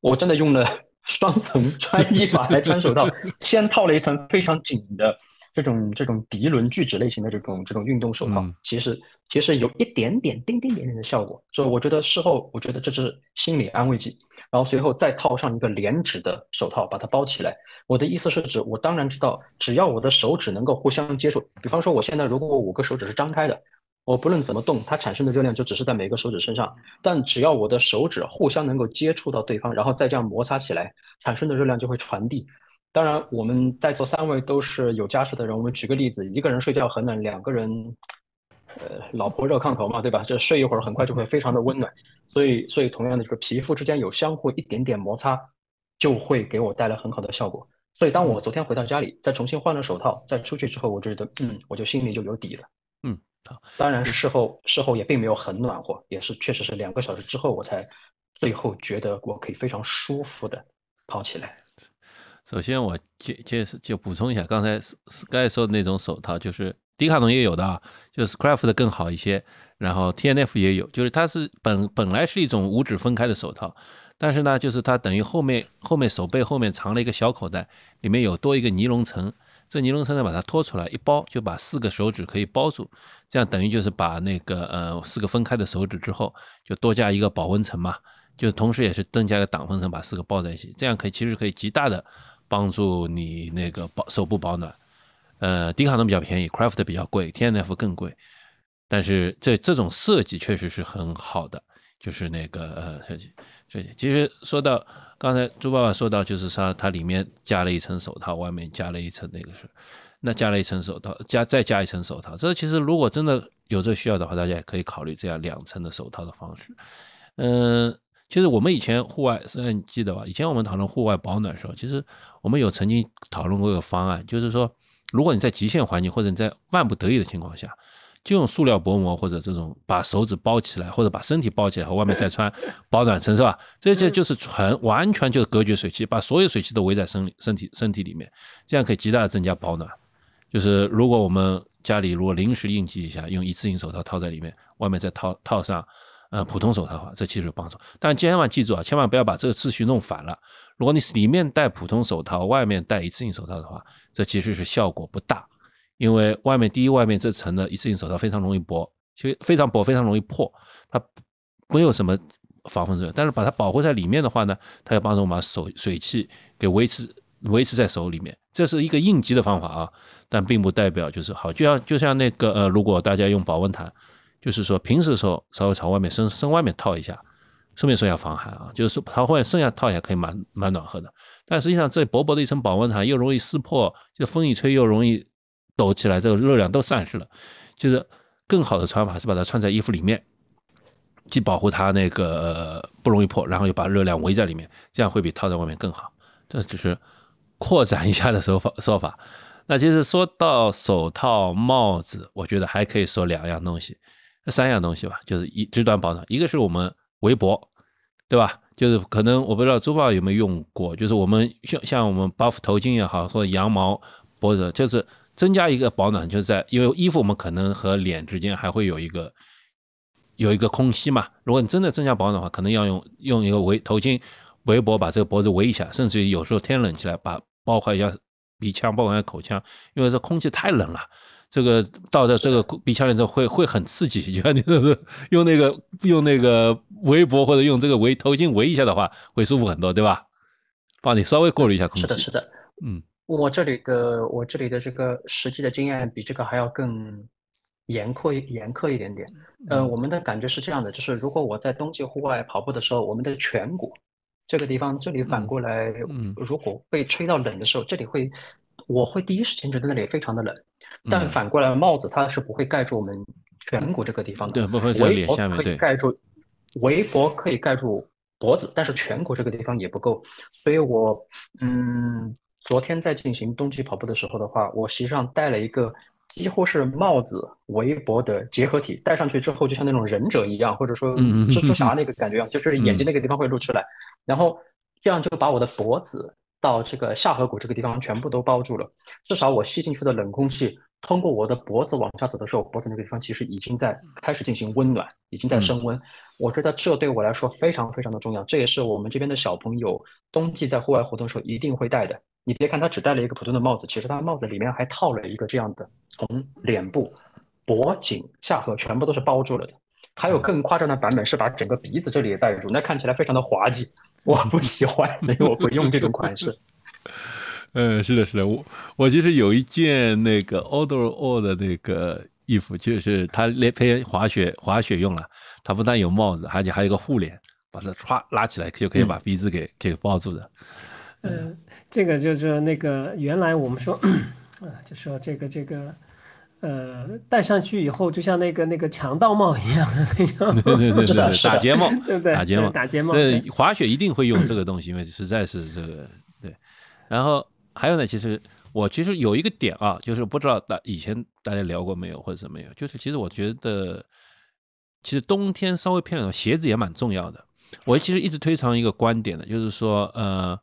我真的用了双层穿衣法来穿手套，先套了一层非常紧的这种这种涤纶聚酯类型的这种这种运动手套，其实其实有一点点丁丁点点的效果，所以我觉得事后我觉得这是心理安慰剂，然后随后再套上一个连指的手套把它包起来。我的意思是指，我当然知道，只要我的手指能够互相接触，比方说我现在如果我五个手指是张开的。我不论怎么动，它产生的热量就只是在每个手指身上。但只要我的手指互相能够接触到对方，然后再这样摩擦起来，产生的热量就会传递。当然，我们在座三位都是有家室的人，我们举个例子：一个人睡觉很冷，两个人，呃，老婆热炕头嘛，对吧？这睡一会儿，很快就会非常的温暖。所以，所以同样的，就是皮肤之间有相互一点点摩擦，就会给我带来很好的效果。所以，当我昨天回到家里，再重新换了手套，再出去之后，我就觉得，嗯，我就心里就有底了。嗯，好当然，事后事后也并没有很暖和，也是确实是两个小时之后，我才最后觉得我可以非常舒服的跑起来。首先，我介介就补充一下，刚才 Sky 说的那种手套，就是迪卡侬也有的啊，就是 Craft 的更好一些，然后 TNF 也有，就是它是本本来是一种五指分开的手套，但是呢，就是它等于后面后面手背后面藏了一个小口袋，里面有多一个尼龙层。这尼龙层呢，把它拖出来一包，就把四个手指可以包住，这样等于就是把那个呃四个分开的手指之后，就多加一个保温层嘛，就同时也是增加一个挡风层，把四个包在一起，这样可以其实可以极大的帮助你那个保手部保暖。呃，迪卡侬比较便宜，Craft 比较贵，T N F 更贵，但是这这种设计确实是很好的，就是那个呃设计。设计其实说到。刚才朱爸爸说到，就是说它里面加了一层手套，外面加了一层那个是，那加了一层手套，加再加一层手套。这其实如果真的有这需要的话，大家也可以考虑这样两层的手套的方式。嗯，其实我们以前户外，是你记得吧？以前我们讨论户外保暖的时候，其实我们有曾经讨论过一个方案，就是说，如果你在极限环境或者你在万不得已的情况下。就用塑料薄膜或者这种把手指包起来，或者把身体包起来，和外面再穿 保暖层，是吧？这些就是纯完全就是隔绝水汽，把所有水汽都围在身身体身体里面，这样可以极大的增加保暖。就是如果我们家里如果临时应急一下，用一次性手套套在里面，外面再套套上呃普通手套的话，这其实有帮助。但千万记住啊，千万不要把这个次序弄反了。如果你里面戴普通手套，外面戴一次性手套的话，这其实是效果不大，因为外面第一外面这层的一次性手套非常容易薄，其实非常薄，非常容易破，它没有什么防风作用。但是把它保护在里面的话呢，它要帮助我们把手水汽给维持维持在手里面，这是一个应急的方法啊，但并不代表就是好。就像就像那个呃，如果大家用保温毯，就是说平时的时候稍微朝外面伸伸外面套一下。顺便说一下防寒啊，就是朝外面剩下套一下可以蛮蛮暖和的，但实际上这薄薄的一层保温毯又容易撕破，就风一吹又容易抖起来，这个热量都散失了。就是更好的穿法是把它穿在衣服里面，既保护它那个不容易破，然后又把热量围在里面，这样会比套在外面更好。这只是扩展一下的手法说法。那其实说到手套、帽子，我觉得还可以说两样东西，三样东西吧，就是一直短保暖，一个是我们。围脖，对吧？就是可能我不知道朱爸有没有用过，就是我们像像我们 buff 头巾也好，或者羊毛脖子，就是增加一个保暖，就是在因为衣服我们可能和脸之间还会有一个有一个空隙嘛。如果你真的增加保暖的话，可能要用用一个围头巾围脖把这个脖子围一下，甚至于有时候天冷起来把包括一下鼻腔，包括一下口腔，因为这空气太冷了。这个到的这个鼻腔里头会会很刺激，就像你用那个用那个围脖或者用这个围头巾围一下的话，会舒服很多，对吧？帮你稍微过滤一下空气。是的，是的。嗯，我这里的我这里的这个实际的经验比这个还要更严苛严苛一点点。呃，我们的感觉是这样的，就是如果我在冬季户外跑步的时候，我们的颧骨这个地方，这里反过来，嗯如果被吹到冷的时候，这里会我会第一时间觉得那里非常的冷。但反过来，帽子它是不会盖住我们颧骨这个地方的。对，不会在脸下面。围脖可以盖住，围脖可以盖住脖子，但是颧骨这个地方也不够。所以我，嗯，昨天在进行冬季跑步的时候的话，我实际上戴了一个几乎是帽子围脖的结合体，戴上去之后就像那种忍者一样，或者说蜘蛛侠那个感觉一样，就是眼睛那个地方会露出来，然后这样就把我的脖子到这个下颌骨这个地方全部都包住了，至少我吸进去的冷空气。通过我的脖子往下走的时候，脖子那个地方其实已经在开始进行温暖，已经在升温。我觉得这对我来说非常非常的重要，这也是我们这边的小朋友冬季在户外活动的时候一定会戴的。你别看他只戴了一个普通的帽子，其实他帽子里面还套了一个这样的，从脸部、脖颈、下颌全部都是包住了的。还有更夸张的版本是把整个鼻子这里也戴住，那看起来非常的滑稽，我不喜欢，所以我不用这种款式。嗯，是的，是的，我我其实有一件那个 Outdoor All 的那个衣服，就是它连配滑雪滑雪用了，它不但有帽子，而且还有个护脸，把它歘拉起来就可以把鼻子给给包住的。嗯，这个就是那个原来我们说啊，就说这个这个呃，戴上去以后就像那个那个强盗帽一样的那种，对对对对，打睫毛，对不对？打睫毛，打睫毛。这滑雪一定会用这个东西，因为实在是这个对，然后。还有呢，其实我其实有一个点啊，就是不知道大以前大家聊过没有或者怎么样，就是其实我觉得，其实冬天稍微偏冷，鞋子也蛮重要的。我其实一直推崇一个观点的，就是说，呃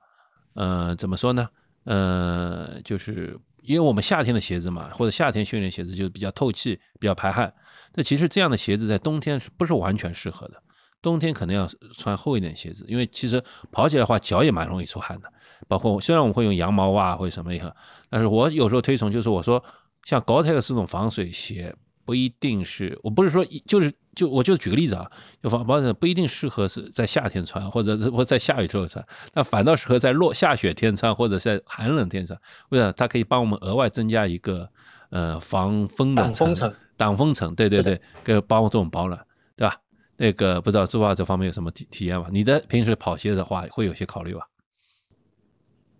呃，怎么说呢？呃，就是因为我们夏天的鞋子嘛，或者夏天训练鞋子就是比较透气、比较排汗。那其实这样的鞋子在冬天是不是完全适合的？冬天可能要穿厚一点鞋子，因为其实跑起来的话，脚也蛮容易出汗的。包括虽然我们会用羊毛袜或者什么样，但是我有时候推崇就是我说，像 Gore-Tex 这种防水鞋不一定是，我不是说就是就我就举个例子啊，就防保险不一定适合是在夏天穿，或者是或在下雨时候穿，那反倒适合在落下雪天穿，或者在寒冷天穿。为啥？它可以帮我们额外增加一个呃防风的层，挡风层，对对对，给帮助我们保暖，对吧？那个不知道朱爸这方面有什么体体验吗？你的平时跑鞋的话会有些考虑吧？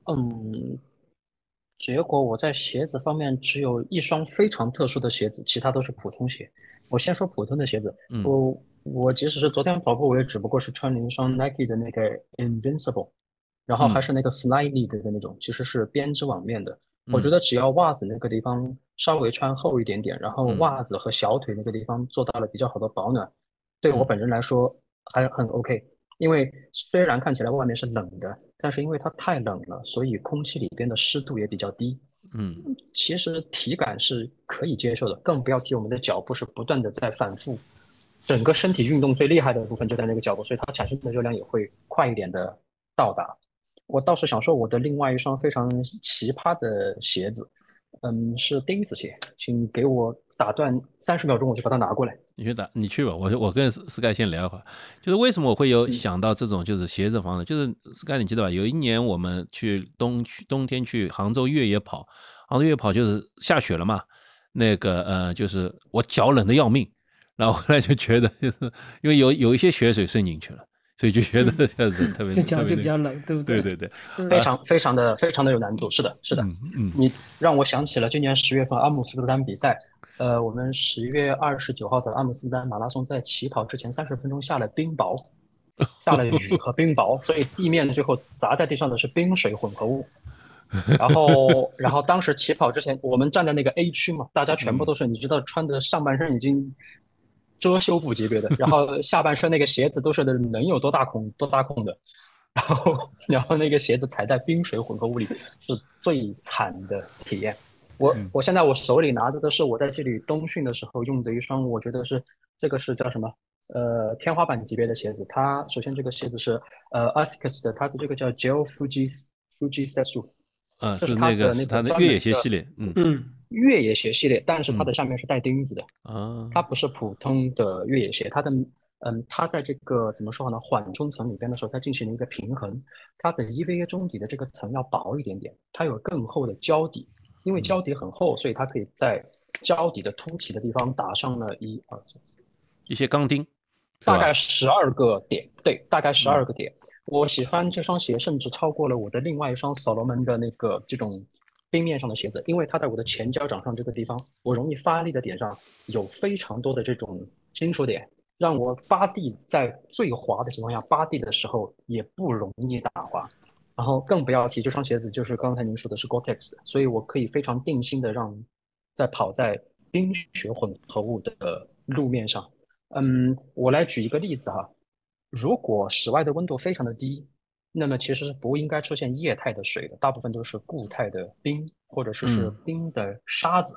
嗯，结果我在鞋子方面只有一双非常特殊的鞋子，其他都是普通鞋。我先说普通的鞋子，我我即使是昨天跑步，我也只不过是穿了一双 Nike 的那个 Invincible，然后还是那个 Flyknit 的那种，其实是编织网面的。我觉得只要袜子那个地方稍微穿厚一点点，然后袜子和小腿那个地方做到了比较好的保暖，对我本人来说还很 OK。因为虽然看起来外面是冷的。但是因为它太冷了，所以空气里边的湿度也比较低。嗯，其实体感是可以接受的，更不要提我们的脚步是不断的在反复整个身体运动最厉害的部分就在那个角度，所以它产生的热量也会快一点的到达。我倒是想说我的另外一双非常奇葩的鞋子，嗯，是钉子鞋，请给我打断三十秒钟，我就把它拿过来。你去打，你去吧。我我跟 Sky 先聊一会儿，就是为什么我会有想到这种就是鞋子方式，就是 Sky 你记得吧？有一年我们去冬去冬天去杭州越野跑，杭州越野跑就是下雪了嘛，那个呃就是我脚冷的要命，然后后来就觉得就是因为有有一些雪水渗进去了。所以就觉得这样子特别，这脚就比较冷，对不对？对对对，非常非常的非常的有难度。是的，是的。嗯，你让我想起了今年十月份阿姆斯特丹比赛。呃，我们十月二十九号的阿姆斯特丹马拉松，在起跑之前三十分钟下了冰雹，下了雨和冰雹，所以地面最后砸在地上的是冰水混合物。然后，然后当时起跑之前，我们站在那个 A 区嘛，大家全部都是你知道穿的上半身已经。遮羞布级别的，然后下半身那个鞋子都是能有多大孔多大孔的，然后 然后那个鞋子踩在冰水混合物里是最惨的体验。我我现在我手里拿着的是我在这里冬训的时候用的一双，我觉得是这个是叫什么？呃，天花板级别的鞋子。它首先这个鞋子是呃 Asics 的，它的这个叫 Gel Fuji Fuji Setsu，嗯，是那个是它的越野鞋系列，嗯嗯。越野鞋系列，但是它的下面是带钉子的啊，它不是普通的越野鞋，它的嗯，它在这个怎么说呢？缓冲层里边的时候，它进行了一个平衡，它的 EVA 中底的这个层要薄一点点，它有更厚的胶底，因为胶底很厚，所以它可以在胶底的凸起的地方打上了一二三一些钢钉，大概十二个点，对，大概十二个点。我喜欢这双鞋，甚至超过了我的另外一双所罗门的那个这种。冰面上的鞋子，因为它在我的前脚掌上这个地方，我容易发力的点上有非常多的这种金属点，让我扒地在最滑的情况下扒地的时候也不容易打滑。然后更不要提这双鞋子就是刚才您说的是 Gore-Tex，所以我可以非常定心的让在跑在冰雪混合物的路面上。嗯，我来举一个例子哈，如果室外的温度非常的低。那么其实是不应该出现液态的水的，大部分都是固态的冰，或者说是冰的沙子，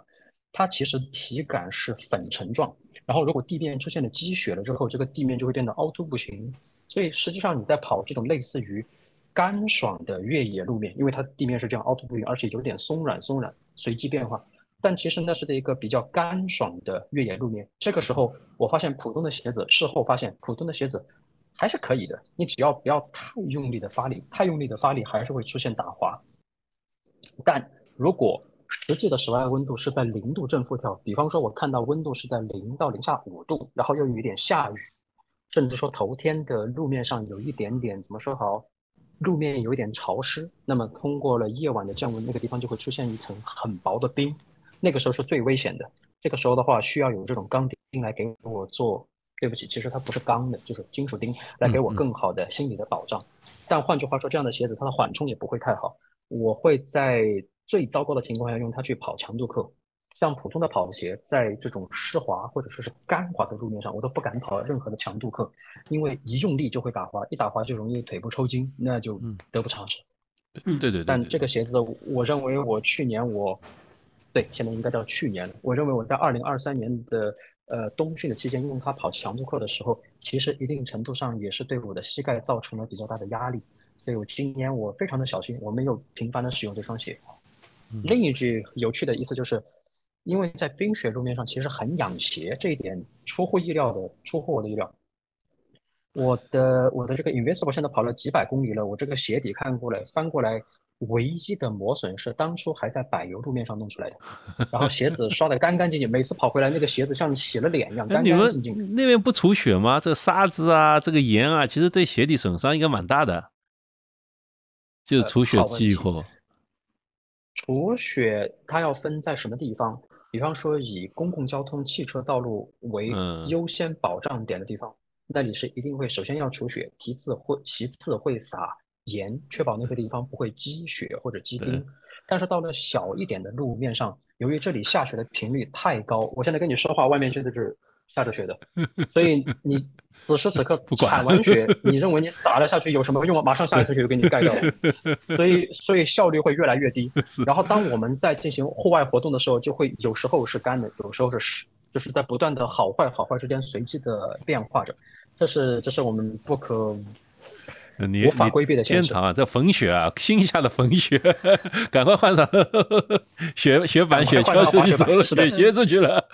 它其实体感是粉尘状。然后如果地面出现了积雪了之后，这个地面就会变得凹凸不平。所以实际上你在跑这种类似于干爽的越野路面，因为它地面是这样凹凸不平，而且有点松软松软，随机变化。但其实那是在一个比较干爽的越野路面。这个时候我发现普通的鞋子，事后发现普通的鞋子。还是可以的，你只要不要太用力的发力，太用力的发力还是会出现打滑。但如果实际的室外温度是在零度正负跳，比方说我看到温度是在零到零下五度，然后又有一点下雨，甚至说头天的路面上有一点点怎么说好，路面有一点潮湿，那么通过了夜晚的降温，那个地方就会出现一层很薄的冰，那个时候是最危险的。这个时候的话，需要有这种钢钉来给我做。对不起，其实它不是钢的，就是金属钉，来给我更好的心理的保障。但换句话说，这样的鞋子它的缓冲也不会太好。我会在最糟糕的情况下用它去跑强度课。像普通的跑鞋，在这种湿滑或者说是干滑的路面上，我都不敢跑任何的强度课，因为一用力就会打滑，一打滑就容易腿部抽筋，那就得不偿失。对对对。但这个鞋子，我认为我去年我，对，现在应该叫去年了。我认为我在二零二三年的。呃，冬训的期间用它跑强度课的时候，其实一定程度上也是对我的膝盖造成了比较大的压力，所以我今年我非常的小心，我没有频繁的使用这双鞋。另一句有趣的意思就是，因为在冰雪路面上其实很养鞋，这一点出乎意料的，出乎我的意料。我的我的这个 Invincible 现在跑了几百公里了，我这个鞋底看过来翻过来。唯一的磨损是当初还在柏油路面上弄出来的，然后鞋子刷的干干净净，每次跑回来那个鞋子像洗了脸一样干干净净。那边不除雪吗？这个沙子啊，这个盐啊，其实对鞋底损伤应该蛮大的。就是除雪之后，除雪它要分在什么地方？比方说以公共交通、汽车道路为优先保障点的地方，那里是一定会首先要除雪，其次会其次会撒。盐，确保那个地方不会积雪或者积冰。但是到了小一点的路面上，由于这里下雪的频率太高，我现在跟你说话，外面现在是下着雪的，所以你此时此刻铲完雪，你认为你撒了下去有什么用吗？马上下一次雪就给你盖掉了，所以 所以效率会越来越低。然后当我们在进行户外活动的时候，就会有时候是干的，有时候是湿就是在不断的好坏好坏之间随机的变化着，这是这是我们不可。你无法规避的天堂啊！这粉雪啊，心下的粉雪，赶快换上雪雪板、雪橇出去走了，雪鞋出去了。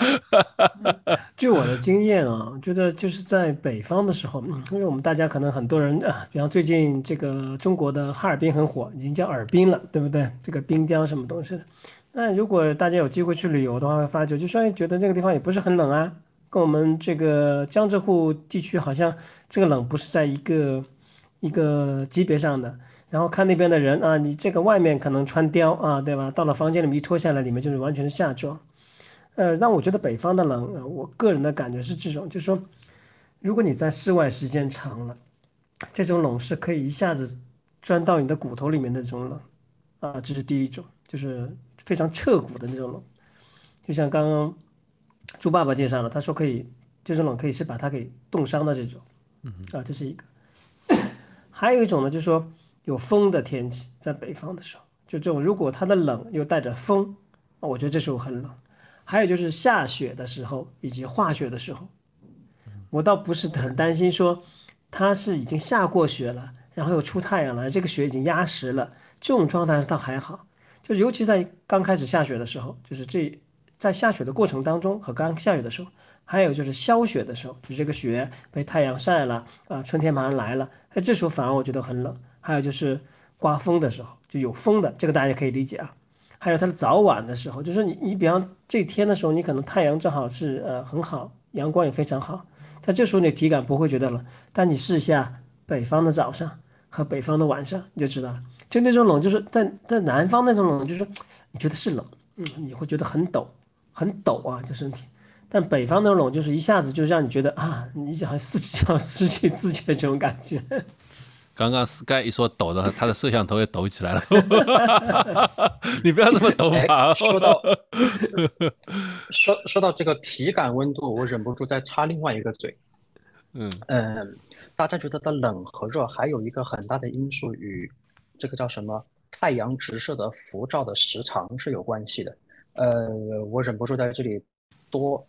据我的经验啊，觉得就是在北方的时候，因为我们大家可能很多人啊，比方最近这个中国的哈尔滨很火，已经叫尔滨了，对不对？这个滨江什么东西的。那如果大家有机会去旅游的话，会发觉，就算觉得这个地方也不是很冷啊，跟我们这个江浙沪地区好像这个冷不是在一个。一个级别上的，然后看那边的人啊，你这个外面可能穿貂啊，对吧？到了房间里面一脱下来，里面就是完全是夏装。呃，让我觉得北方的冷，我个人的感觉是这种，就是说，如果你在室外时间长了，这种冷是可以一下子钻到你的骨头里面的这种冷啊，这是第一种，就是非常彻骨的那种冷。就像刚刚猪爸爸介绍了，他说可以，这种冷可以是把它给冻伤的这种，啊，这是一个。还有一种呢，就是说有风的天气，在北方的时候，就这种如果它的冷又带着风，我觉得这时候很冷。还有就是下雪的时候以及化雪的时候，我倒不是很担心说它是已经下过雪了，然后又出太阳了，这个雪已经压实了，这种状态倒还好。就尤其在刚开始下雪的时候，就是这在下雪的过程当中和刚下雪的时候。还有就是消雪的时候，就这个雪被太阳晒了啊，春天马上来了，哎，这时候反而我觉得很冷。还有就是刮风的时候，就有风的，这个大家可以理解啊。还有它的早晚的时候，就是你你比方这天的时候，你可能太阳正好是呃很好，阳光也非常好，在这时候你体感不会觉得冷。但你试一下北方的早上和北方的晚上，你就知道了。就那种冷，就是在在南方那种冷，就是你觉得是冷，嗯，你会觉得很抖，很抖啊，就身体。但北方那种冷，就是一下子就让你觉得啊，你好像失去要失去自觉这种感觉。刚刚 Sky 一说抖的，他的摄像头也抖起来了。你不要这么抖啊！说到说说到这个体感温度，我忍不住再插另外一个嘴。嗯嗯，大家觉得的冷和热还有一个很大的因素与这个叫什么太阳直射的辐照的时长是有关系的。呃，我忍不住在这里多。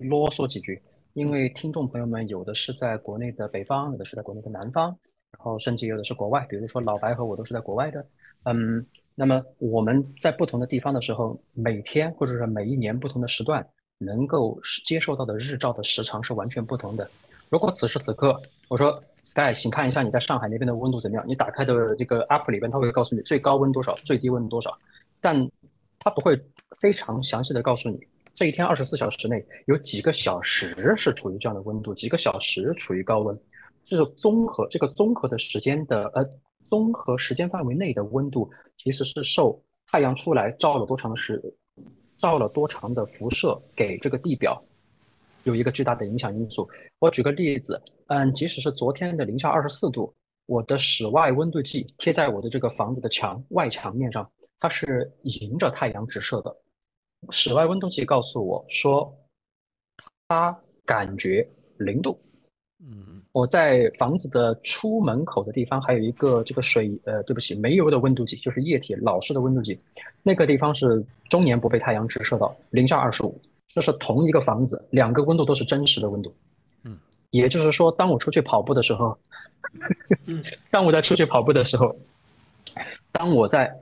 啰嗦几句，因为听众朋友们有的是在国内的北方，有的是在国内的南方，然后甚至有的是国外，比如说老白和我都是在国外的。嗯，那么我们在不同的地方的时候，每天或者是每一年不同的时段，能够接受到的日照的时长是完全不同的。如果此时此刻我说，Sky，请看一下你在上海那边的温度怎么样？你打开的这个 App 里边，它会告诉你最高温多少，最低温多少，但它不会非常详细的告诉你。这一天二十四小时内有几个小时是处于这样的温度，几个小时处于高温，这是综合这个综合的时间的呃综合时间范围内的温度，其实是受太阳出来照了多长的时，照了多长的辐射给这个地表有一个巨大的影响因素。我举个例子，嗯，即使是昨天的零下二十四度，我的室外温度计贴在我的这个房子的墙外墙面上，它是迎着太阳直射的。室外温度计告诉我说，它感觉零度。嗯，我在房子的出门口的地方还有一个这个水，呃，对不起，煤油的温度计，就是液体老式的温度计，那个地方是终年不被太阳直射到零下二十五。这是同一个房子，两个温度都是真实的温度。嗯，也就是说，当我出去跑步的时候，当我在出去跑步的时候，当我在。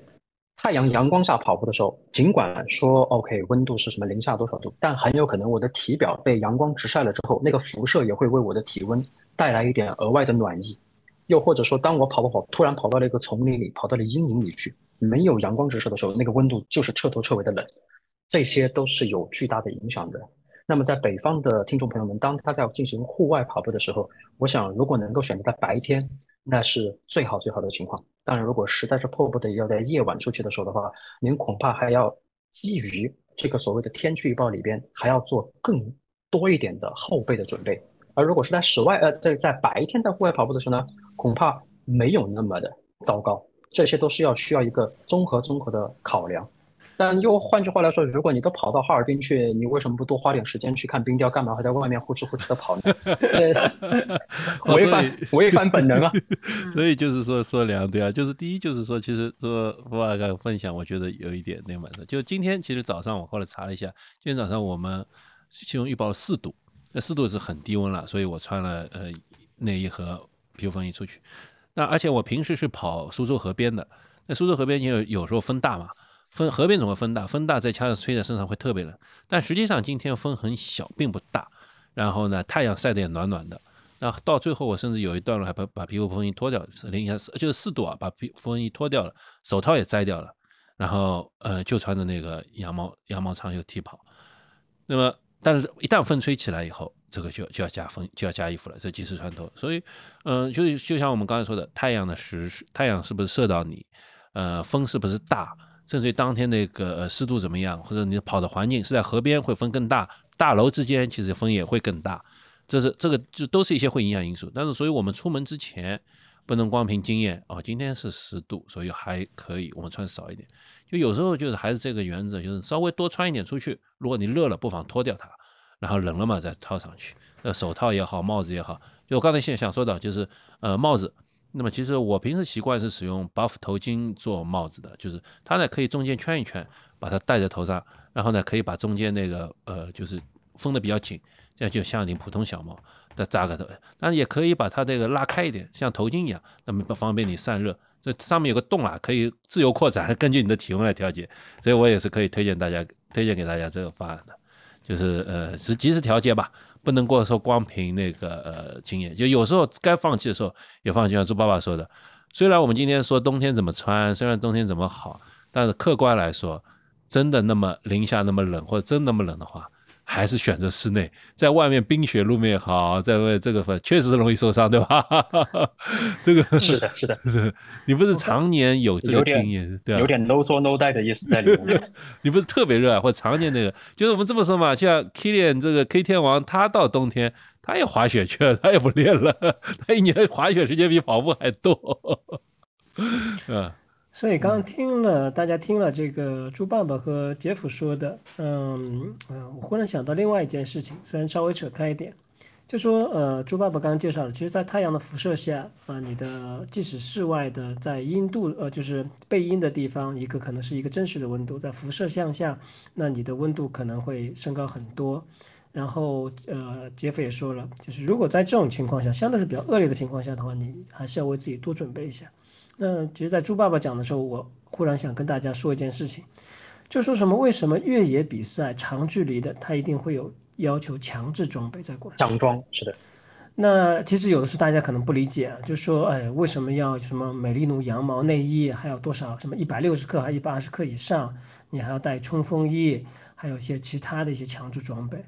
太阳阳光下跑步的时候，尽管说 OK 温度是什么零下多少度，但很有可能我的体表被阳光直晒了之后，那个辐射也会为我的体温带来一点额外的暖意。又或者说，当我跑跑跑，突然跑到了一个丛林里，跑到了阴影里去，没有阳光直射的时候，那个温度就是彻头彻尾的冷。这些都是有巨大的影响的。那么在北方的听众朋友们，当他在进行户外跑步的时候，我想如果能够选择在白天。那是最好最好的情况。当然，如果实在是迫不得已要在夜晚出去的时候的话，您恐怕还要基于这个所谓的天气预报里边，还要做更多一点的后备的准备。而如果是在室外，呃，在在白天在户外跑步的时候呢，恐怕没有那么的糟糕。这些都是要需要一个综合综合的考量。但又换句话来说，如果你都跑到哈尔滨去，你为什么不多花点时间去看冰雕？干嘛还在外面呼哧呼哧的跑呢？违反违反本能啊！所以就是说说两点啊，就是第一就是说，其实说富二哥分享，我觉得有一点那么的，就今天其实早上我后来查了一下，今天早上我们气温预报四度，那四度是很低温了，所以我穿了呃内衣和皮肤风衣出去。那而且我平时是跑苏州河边的，那苏州河边有有时候风大嘛，风河边总会风大，风大再加上吹在身上会特别冷。但实际上今天风很小，并不大，然后呢太阳晒得也暖暖的。那到最后我甚至有一段路还把把皮肤风衣脱掉，零下四就是四度啊，把皮风衣脱掉了，手套也摘掉了，然后呃就穿着那个羊毛羊毛长袖 T 跑。那么但是一旦风吹起来以后，这个就就要加风，就要加衣服了，这及时穿透。所以，嗯，就就像我们刚才说的，太阳的时太阳是不是射到你，呃，风是不是大，甚至于当天那个湿度怎么样，或者你跑的环境是在河边会风更大，大楼之间其实风也会更大，这是这个就都是一些会影响因素。但是，所以我们出门之前不能光凭经验哦，今天是十度，所以还可以，我们穿少一点。就有时候就是还是这个原则，就是稍微多穿一点出去。如果你热了，不妨脱掉它。然后冷了嘛，再套上去。呃，手套也好，帽子也好。就我刚才现想说的，就是呃帽子。那么其实我平时习惯是使用 buff 头巾做帽子的，就是它呢可以中间圈一圈，把它戴在头上，然后呢可以把中间那个呃就是封的比较紧，这样就像一顶普通小帽，再扎个头。但也可以把它这个拉开一点，像头巾一样，那么方便你散热。这上面有个洞啊，可以自由扩展，根据你的体温来调节。所以我也是可以推荐大家，推荐给大家这个方案的。就是呃，是及时调节吧，不能过说光凭那个呃经验，就有时候该放弃的时候也放弃。像猪爸爸说的，虽然我们今天说冬天怎么穿，虽然冬天怎么好，但是客观来说，真的那么零下那么冷，或者真那么冷的话。还是选择室内，在外面冰雪路面好，在外这个分确实是容易受伤，对吧？这个是的，是的，你不是常年有这个经验，对吧？有点 no 做 no die 的意思在里面。你不是特别热爱或者常年那个，就是我们这么说嘛，像 Kilian 这个 K 天王，他到冬天他也滑雪去了，他也不练了，他一年滑雪时间比跑步还多，嗯。所以刚刚听了大家听了这个猪爸爸和杰夫说的，嗯嗯，我忽然想到另外一件事情，虽然稍微扯开一点，就说呃，猪爸爸刚刚介绍了，其实，在太阳的辐射下啊，你的即使室外的在阴度呃就是背阴的地方，一个可能是一个真实的温度，在辐射向下，那你的温度可能会升高很多。然后呃，杰夫也说了，就是如果在这种情况下，相对是比较恶劣的情况下的话，你还是要为自己多准备一下。那其实，在猪爸爸讲的时候，我忽然想跟大家说一件事情，就说什么？为什么越野比赛长距离的，它一定会有要求强制装备在管？强装是的。那其实有的时候大家可能不理解啊，就说，哎，为什么要什么美利奴羊毛内衣，还有多少什么一百六十克还一百二十克以上，你还要带冲锋衣，还有一些其他的一些强制装备？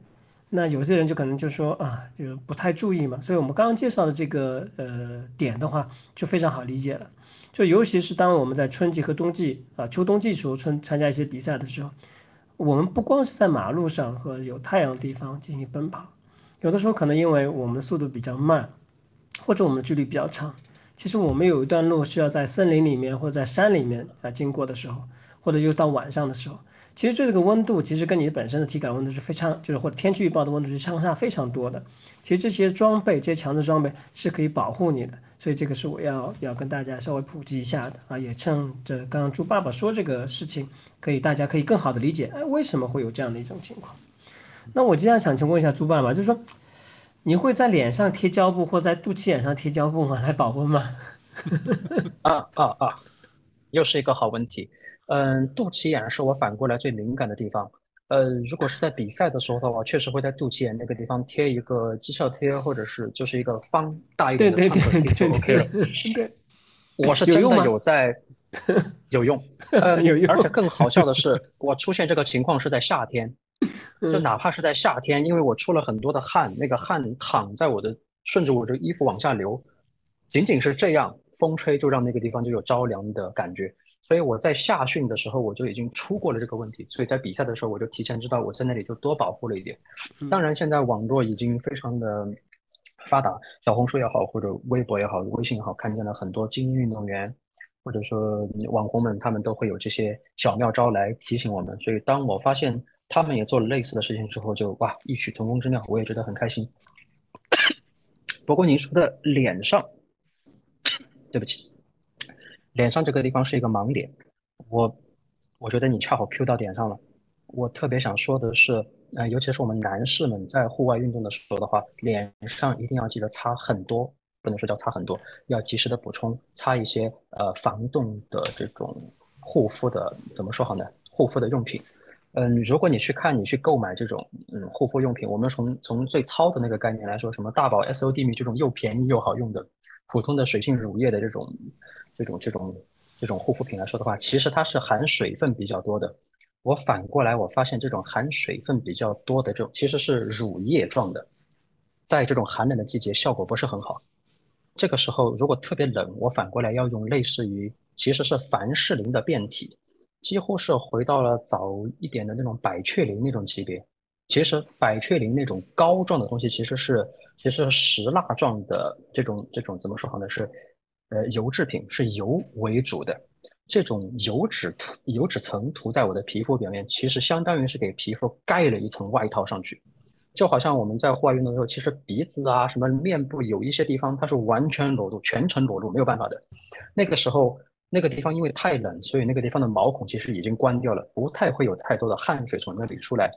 那有些人就可能就说啊，就不太注意嘛。所以我们刚刚介绍的这个呃点的话，就非常好理解了。就尤其是当我们在春季和冬季啊秋冬季时候参参加一些比赛的时候，我们不光是在马路上和有太阳的地方进行奔跑，有的时候可能因为我们速度比较慢，或者我们距离比较长，其实我们有一段路需要在森林里面或者在山里面啊经过的时候，或者又到晚上的时候。其实这个温度其实跟你本身的体感温度是非常，就是或者天气预报的温度是相差非常多的。其实这些装备，这些强制装备是可以保护你的，所以这个是我要要跟大家稍微普及一下的啊。也趁着刚刚猪爸爸说这个事情，可以大家可以更好的理解，哎，为什么会有这样的一种情况？那我接下来想请问一下猪爸爸，就是说你会在脸上贴胶布或在肚脐眼上贴胶布吗？来保温吗？啊啊啊！又是一个好问题。嗯，肚脐眼是我反过来最敏感的地方。呃，如果是在比赛的时候的话，确实会在肚脐眼那个地方贴一个绩效贴，或者是就是一个方大一点的创可贴就 OK 了。对，我是真的有在 有用，呃，有用。而且更好笑的是，我出现这个情况是在夏天，就哪怕是在夏天，因为我出了很多的汗，那个汗淌在我的顺着我的衣服往下流，仅仅是这样，风吹就让那个地方就有着凉的感觉。所以我在夏训的时候，我就已经出过了这个问题。所以在比赛的时候，我就提前知道，我在那里就多保护了一点。当然，现在网络已经非常的发达，小红书也好，或者微博也好，微信也好，看见了很多精英运动员，或者说网红们，他们都会有这些小妙招来提醒我们。所以当我发现他们也做了类似的事情之后，就哇，异曲同工之妙，我也觉得很开心。不过您说的脸上，对不起。脸上这个地方是一个盲点，我我觉得你恰好 Q 到点上了。我特别想说的是，呃，尤其是我们男士们在户外运动的时候的话，脸上一定要记得擦很多，不能说叫擦很多，要及时的补充，擦一些呃防冻的这种护肤的，怎么说好呢？护肤的用品。嗯，如果你去看，你去购买这种嗯护肤用品，我们从从最糙的那个概念来说，什么大宝 S O D 蜜这种又便宜又好用的普通的水性乳液的这种这种这种这种护肤品来说的话，其实它是含水分比较多的。我反过来我发现这种含水分比较多的这种其实是乳液状的，在这种寒冷的季节效果不是很好。这个时候如果特别冷，我反过来要用类似于其实是凡士林的变体。几乎是回到了早一点的那种百雀羚那种级别。其实百雀羚那种膏状的东西，其实是其实石蜡状的这种这种怎么说好呢？是呃油制品，是油为主的。这种油脂涂油脂层涂在我的皮肤表面，其实相当于是给皮肤盖了一层外套上去。就好像我们在户外运动的时候，其实鼻子啊什么面部有一些地方它是完全裸露，全程裸露，没有办法的。那个时候。那个地方因为太冷，所以那个地方的毛孔其实已经关掉了，不太会有太多的汗水从那里出来。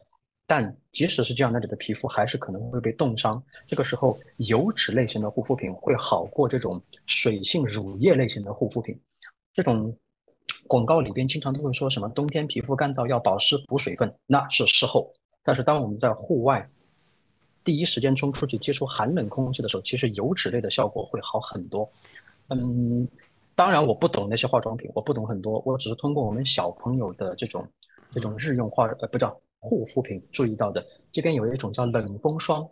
但即使是这样，那里的皮肤还是可能会被冻伤。这个时候，油脂类型的护肤品会好过这种水性乳液类型的护肤品。这种广告里边经常都会说什么冬天皮肤干燥要保湿补水分，那是事后。但是当我们在户外第一时间冲出去接触寒冷空气的时候，其实油脂类的效果会好很多。嗯。当然，我不懂那些化妆品，我不懂很多，我只是通过我们小朋友的这种这种日用化呃不叫护肤品注意到的。这边有一种叫冷风霜，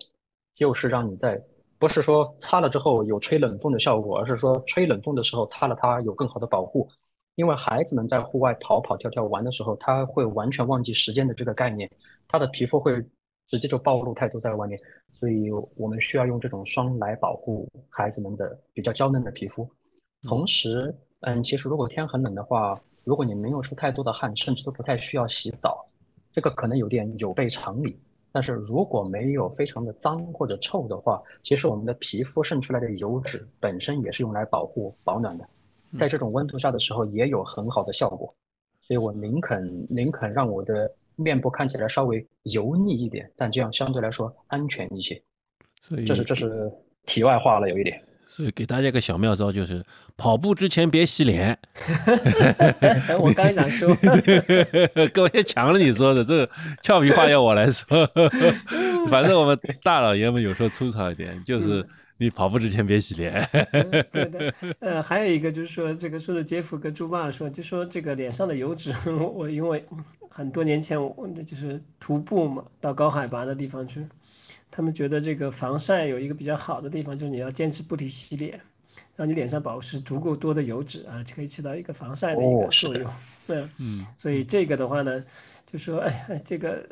就是让你在不是说擦了之后有吹冷风的效果，而是说吹冷风的时候擦了它有更好的保护。因为孩子们在户外跑跑跳跳玩的时候，他会完全忘记时间的这个概念，他的皮肤会直接就暴露太多在外面，所以我们需要用这种霜来保护孩子们的比较娇嫩的皮肤。同时，嗯，其实如果天很冷的话，如果你没有出太多的汗，甚至都不太需要洗澡，这个可能有点有悖常理。但是如果没有非常的脏或者臭的话，其实我们的皮肤渗出来的油脂本身也是用来保护保暖的，在这种温度下的时候也有很好的效果。所以我宁肯宁肯让我的面部看起来稍微油腻一点，但这样相对来说安全一些。所以这是这是题外话了，有一点。所以给大家一个小妙招，就是跑步之前别洗脸。我刚想说，各位抢了你说的这个俏皮话，要我来说。反正我们大老爷们有时候粗糙一点，就是你跑步之前别洗脸。对的，呃，还有一个就是说，这个说是杰夫跟猪爸说，就说这个脸上的油脂，我因为很多年前我就是徒步嘛，到高海拔的地方去。他们觉得这个防晒有一个比较好的地方，就是你要坚持不停洗脸，让你脸上保持足够多的油脂啊，就可以起到一个防晒的一个作用。对，嗯，所以这个的话呢，就说，哎，这个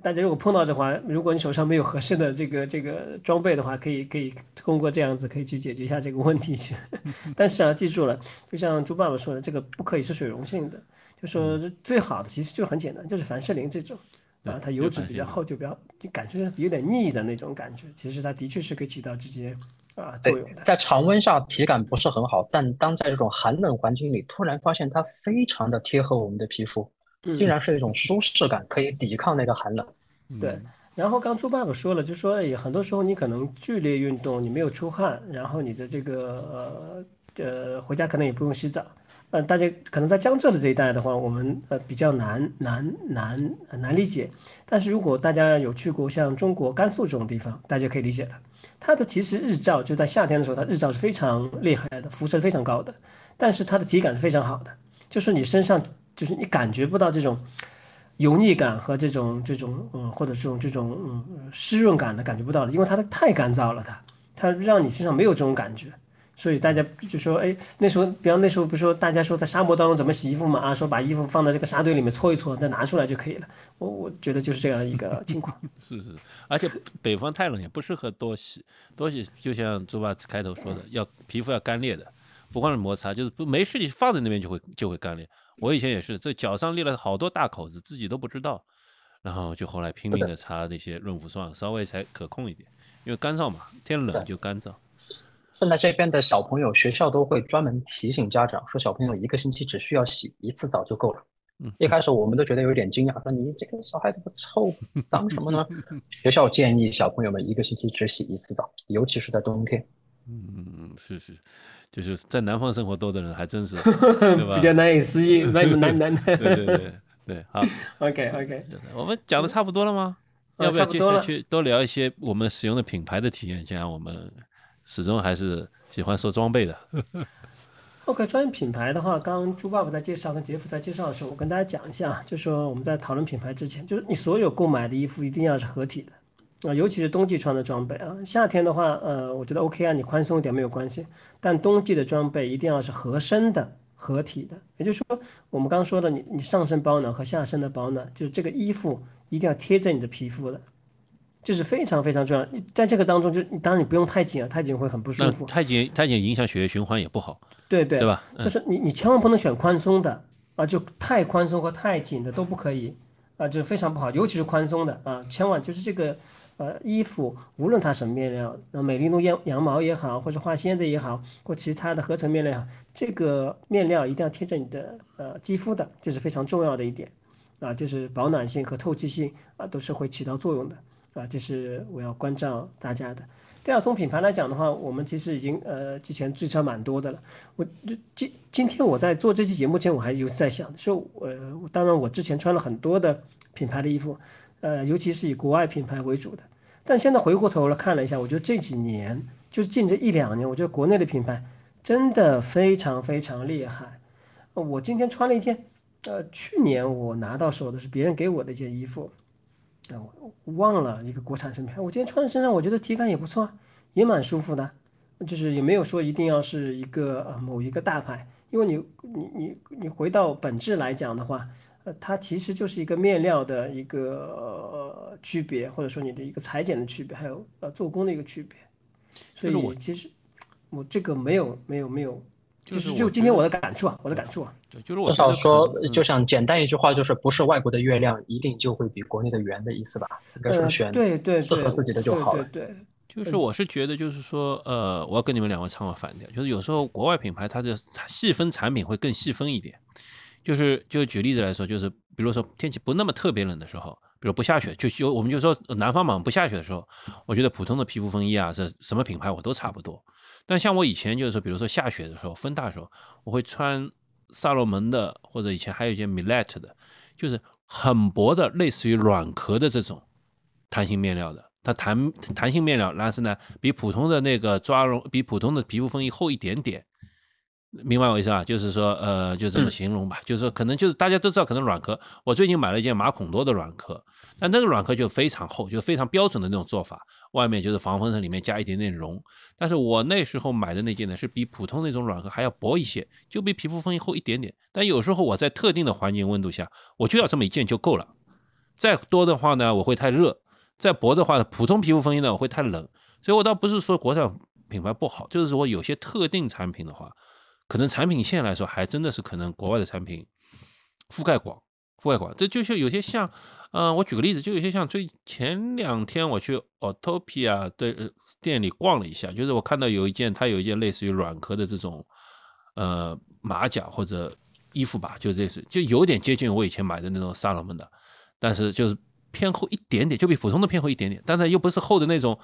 大家如果碰到的话，如果你手上没有合适的这个这个装备的话，可以可以通过这样子可以去解决一下这个问题去。但是啊，记住了，就像猪爸爸说的，这个不可以是水溶性的，就说最好的其实就很简单，就是凡士林这种。啊，它油脂比较厚，就比较你感觉有点腻的那种感觉。其实它的确是可以起到这些啊作用的。在常温下体感不是很好，但当在这种寒冷环境里，突然发现它非常的贴合我们的皮肤，竟然是一种舒适感，可以抵抗那个寒冷。对。然后刚猪爸爸说了，就说哎，很多时候你可能剧烈运动，你没有出汗，然后你的这个呃呃回家可能也不用洗澡。呃，大家可能在江浙的这一带的话，我们呃比较难难难难理解。但是如果大家有去过像中国甘肃这种地方，大家可以理解了。它的其实日照就在夏天的时候，它日照是非常厉害的，辐射非常高的。但是它的体感是非常好的，就是你身上就是你感觉不到这种油腻感和这种这种嗯或者这种这种嗯湿润感的感觉不到的，因为它的太干燥了，它它让你身上没有这种感觉。所以大家就说，哎，那时候，比方那时候不是说大家说在沙漠当中怎么洗衣服嘛？啊，说把衣服放在这个沙堆里面搓一搓，再拿出来就可以了。我我觉得就是这样一个情况。是是，而且北方太冷也不适合多洗，多洗就像猪爸开头说的，要皮肤要干裂的，不光是摩擦，就是不没事你放在那边就会就会干裂。我以前也是，这脚上裂了好多大口子，自己都不知道，然后就后来拼命的擦那些润肤霜，稍微才可控一点，因为干燥嘛，天冷就干燥。现在这边的小朋友，学校都会专门提醒家长说，小朋友一个星期只需要洗一次澡就够了。嗯一开始我们都觉得有点惊讶，说你这个小孩子不臭，脏什么呢？学校建议小朋友们一个星期只洗一次澡，尤其是在冬天。嗯嗯，是是，就是在南方生活多的人还真是，对吧？比较难以适应，难难难。对对对对，好。OK OK，我们讲的差不多了吗？要不要接下去多聊一些我们使用的品牌的体验？像我们始终还是喜欢说装备的。OK，专业品牌的话，刚刚猪爸爸在介绍，跟杰夫在介绍的时候，我跟大家讲一下，就说我们在讨论品牌之前，就是你所有购买的衣服一定要是合体的啊，尤其是冬季穿的装备啊。夏天的话，呃，我觉得 OK 啊，你宽松一点没有关系，但冬季的装备一定要是合身的、合体的。也就是说，我们刚刚说的，你你上身保暖和下身的保暖，就是这个衣服一定要贴着你的皮肤的。这是非常非常重要，在这个当中，就当然你不用太紧啊，太紧会很不舒服。太紧太紧影响血液循环也不好。对对，对吧？就是你你千万不能选宽松的啊，就太宽松和太紧的都不可以啊，就非常不好，尤其是宽松的啊，千万就是这个呃衣服，无论它什么面料，那美丽奴羊羊毛也好，或者化纤的也好，或其他的合成面料，这个面料一定要贴着你的呃肌肤的，这是非常重要的一点啊，就是保暖性和透气性啊都是会起到作用的。啊，这是我要关照大家的。第二，从品牌来讲的话，我们其实已经呃之前追车蛮多的了。我今今天我在做这期节目前，我还有在想说，呃，当然我之前穿了很多的品牌的衣服，呃，尤其是以国外品牌为主的。但现在回过头来看了一下，我觉得这几年就是近这一两年，我觉得国内的品牌真的非常非常厉害。我今天穿了一件，呃，去年我拿到手的是别人给我的一件衣服。啊，我忘了一个国产品牌，我今天穿在身上，我觉得体感也不错，也蛮舒服的，就是也没有说一定要是一个呃某一个大牌，因为你你你你回到本质来讲的话，呃，它其实就是一个面料的一个呃区别，或者说你的一个裁剪的区别，还有呃做工的一个区别，所以其实我这个没有没有没有。就是就今天我的感触啊，我的感触啊，对，就是我至少说，就想简单一句话，就是不是外国的月亮一定就会比国内的圆的意思吧？应该说选对对适合自己的就好了。对，就是我是觉得，就是说，呃，我要跟你们两位唱个反调，就是有时候国外品牌它的细分产品会更细分一点。就是就举例子来说，就是比如说天气不那么特别冷的时候，比如不下雪，就就我们就说南方嘛，不下雪的时候，我觉得普通的皮肤风衣啊，这什么品牌我都差不多。但像我以前就是说，比如说下雪的时候，风大的时候，我会穿萨洛蒙的，或者以前还有一件 Millet 的，就是很薄的，类似于软壳的这种弹性面料的。它弹弹性面料，但是呢，比普通的那个抓绒，比普通的皮肤风衣厚一点点。明白我意思啊？就是说，呃，就这么形容吧。就是说，可能就是大家都知道，可能软壳。我最近买了一件马孔多的软壳，但那个软壳就非常厚，就非常标准的那种做法。外面就是防风层，里面加一点点绒。但是我那时候买的那件呢，是比普通那种软壳还要薄一些，就比皮肤风衣厚一点点。但有时候我在特定的环境温度下，我就要这么一件就够了。再多的话呢，我会太热；再薄的话，普通皮肤风衣呢，我会太冷。所以我倒不是说国产品牌不好，就是说有些特定产品的话。可能产品线来说，还真的是可能国外的产品覆盖广，覆盖广。这就是有些像，嗯，我举个例子，就有些像最前两天我去 Autopia 的店里逛了一下，就是我看到有一件，它有一件类似于软壳的这种，呃，马甲或者衣服吧，就类似，就有点接近我以前买的那种萨洛门的，但是就是偏厚一点点，就比普通的偏厚一点点，但是又不是厚的那种。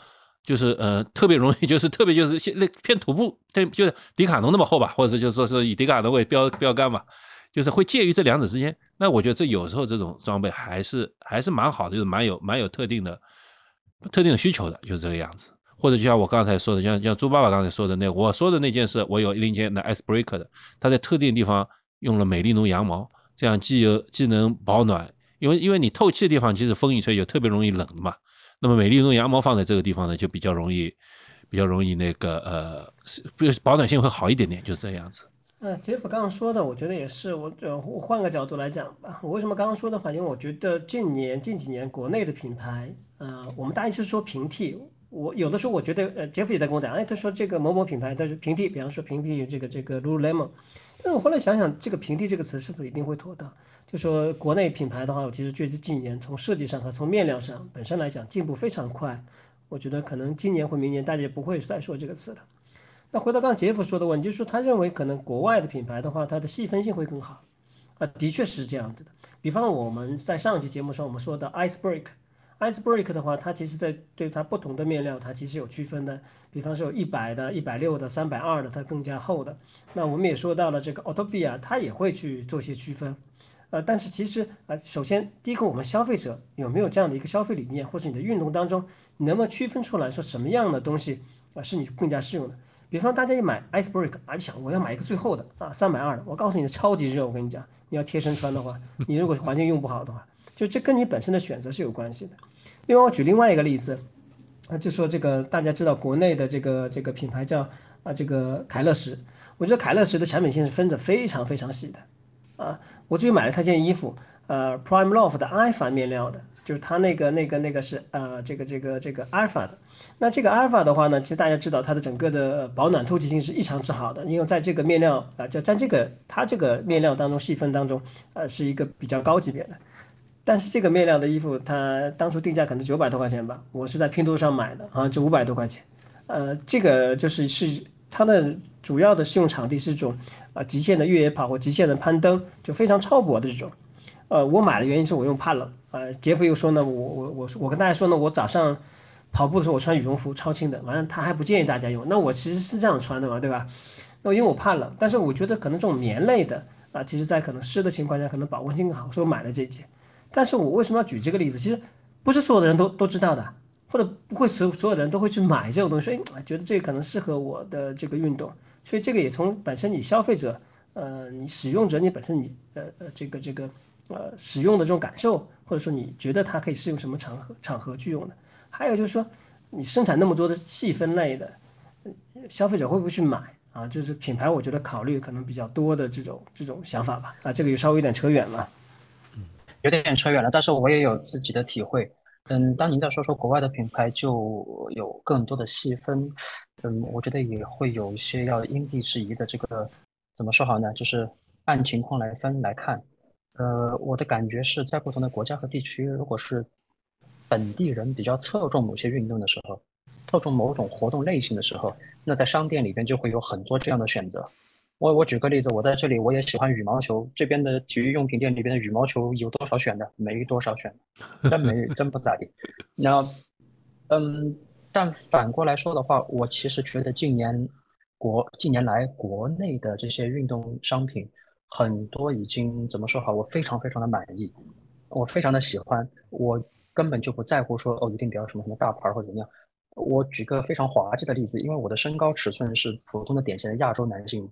就是呃特别容易，就是特别就是那偏徒步，偏就是迪卡侬那么厚吧，或者就是说是以迪卡侬为标标杆嘛，就是会介于这两者之间。那我觉得这有时候这种装备还是还是蛮好的，就是蛮有蛮有特定的特定的需求的，就是这个样子。或者就像我刚才说的，像像猪爸爸刚才说的那我说的那件事，我有另一件那 icebreaker 的，它在特定地方用了美利奴羊毛，这样既有既能保暖，因为因为你透气的地方其实风一吹就特别容易冷的嘛。那么美丽用羊毛放在这个地方呢，就比较容易，比较容易那个呃，不保暖性会好一点点，就是这样子。嗯，杰夫刚刚说的，我觉得也是。我呃换个角度来讲吧，我为什么刚刚说的话？因为我觉得近年近几年国内的品牌，呃，我们大意是说平替。我有的时候我觉得，呃，杰夫也在跟我讲，哎，他说这个某某品牌，他是平替，比方说平替这个这个 Lululemon。但是我后来想想，这个平替这个词是不是一定会妥当？就说国内品牌的话，我其实觉得近年从设计上和从面料上本身来讲进步非常快。我觉得可能今年或明年大家也不会再说这个词的。那回到刚刚杰夫说的问题，就是说他认为可能国外的品牌的话，它的细分性会更好。啊，的确是这样子的。比方我们在上一期节目上我们说的 ice break，ice break 的话，它其实在对它不同的面料，它其实有区分的。比方说有一百的、一百六的、三百二的，它更加厚的。那我们也说到了这个 Autobia，它也会去做些区分。呃，但是其实呃，首先第一个，我们消费者有没有这样的一个消费理念，或者你的运动当中，你能不能区分出来说什么样的东西啊是你更加适用的？比方大家一买 Ice Break 啊，你想我要买一个最厚的啊，三百二的，我告诉你超级热，我跟你讲，你要贴身穿的话，你如果环境用不好的话，就这跟你本身的选择是有关系的。另外我举另外一个例子，啊，就说这个大家知道国内的这个这个品牌叫啊这个凯乐石，我觉得凯乐石的产品线是分得非常非常细的。啊，我最近买了他件衣服，呃，Prime Loft 的 Alpha 面料的，就是它那个那个那个是呃这个这个这个 Alpha 的。那这个 Alpha 的话呢，其实大家知道它的整个的保暖透气性是异常之好的，因为在这个面料啊，就在这个它这个面料当中细分当中，呃，是一个比较高级别的。但是这个面料的衣服，它当初定价可能九百多块钱吧，我是在拼多多上买的，好像就五百多块钱。呃，这个就是是。它的主要的适用场地是这种啊极限的越野跑或极限的攀登，就非常超薄的这种。呃，我买的原因是我用怕冷。呃，杰夫又说呢，我我我我跟大家说呢，我早上跑步的时候我穿羽绒服超轻的，完了他还不建议大家用。那我其实是这样穿的嘛，对吧？那因为我怕冷，但是我觉得可能这种棉类的啊，其实在可能湿的情况下可能保温性更好，所以我买了这件。但是我为什么要举这个例子？其实不是所有的人都都知道的。或者不会所所有的人都会去买这种东西，所以觉得这个可能适合我的这个运动，所以这个也从本身你消费者，呃，你使用者你本身你呃呃这个这个呃使用的这种感受，或者说你觉得它可以适用什么场合场合去用的，还有就是说你生产那么多的细分类的，消费者会不会去买啊？就是品牌我觉得考虑可能比较多的这种这种想法吧，啊，这个就稍微有点扯远了，嗯，有点扯远了，但是我也有自己的体会。嗯，当您再说说国外的品牌，就有更多的细分。嗯，我觉得也会有一些要因地制宜的这个，怎么说好呢？就是按情况来分来看。呃，我的感觉是在不同的国家和地区，如果是本地人比较侧重某些运动的时候，侧重某种活动类型的时候，那在商店里边就会有很多这样的选择。我我举个例子，我在这里我也喜欢羽毛球，这边的体育用品店里边的羽毛球有多少选的？没多少选，真没真不咋地。那，嗯，但反过来说的话，我其实觉得近年国近年来国内的这些运动商品很多已经怎么说好？我非常非常的满意，我非常的喜欢，我根本就不在乎说哦一定得要什么什么大牌或者怎么样。我举个非常滑稽的例子，因为我的身高尺寸是普通的典型的亚洲男性。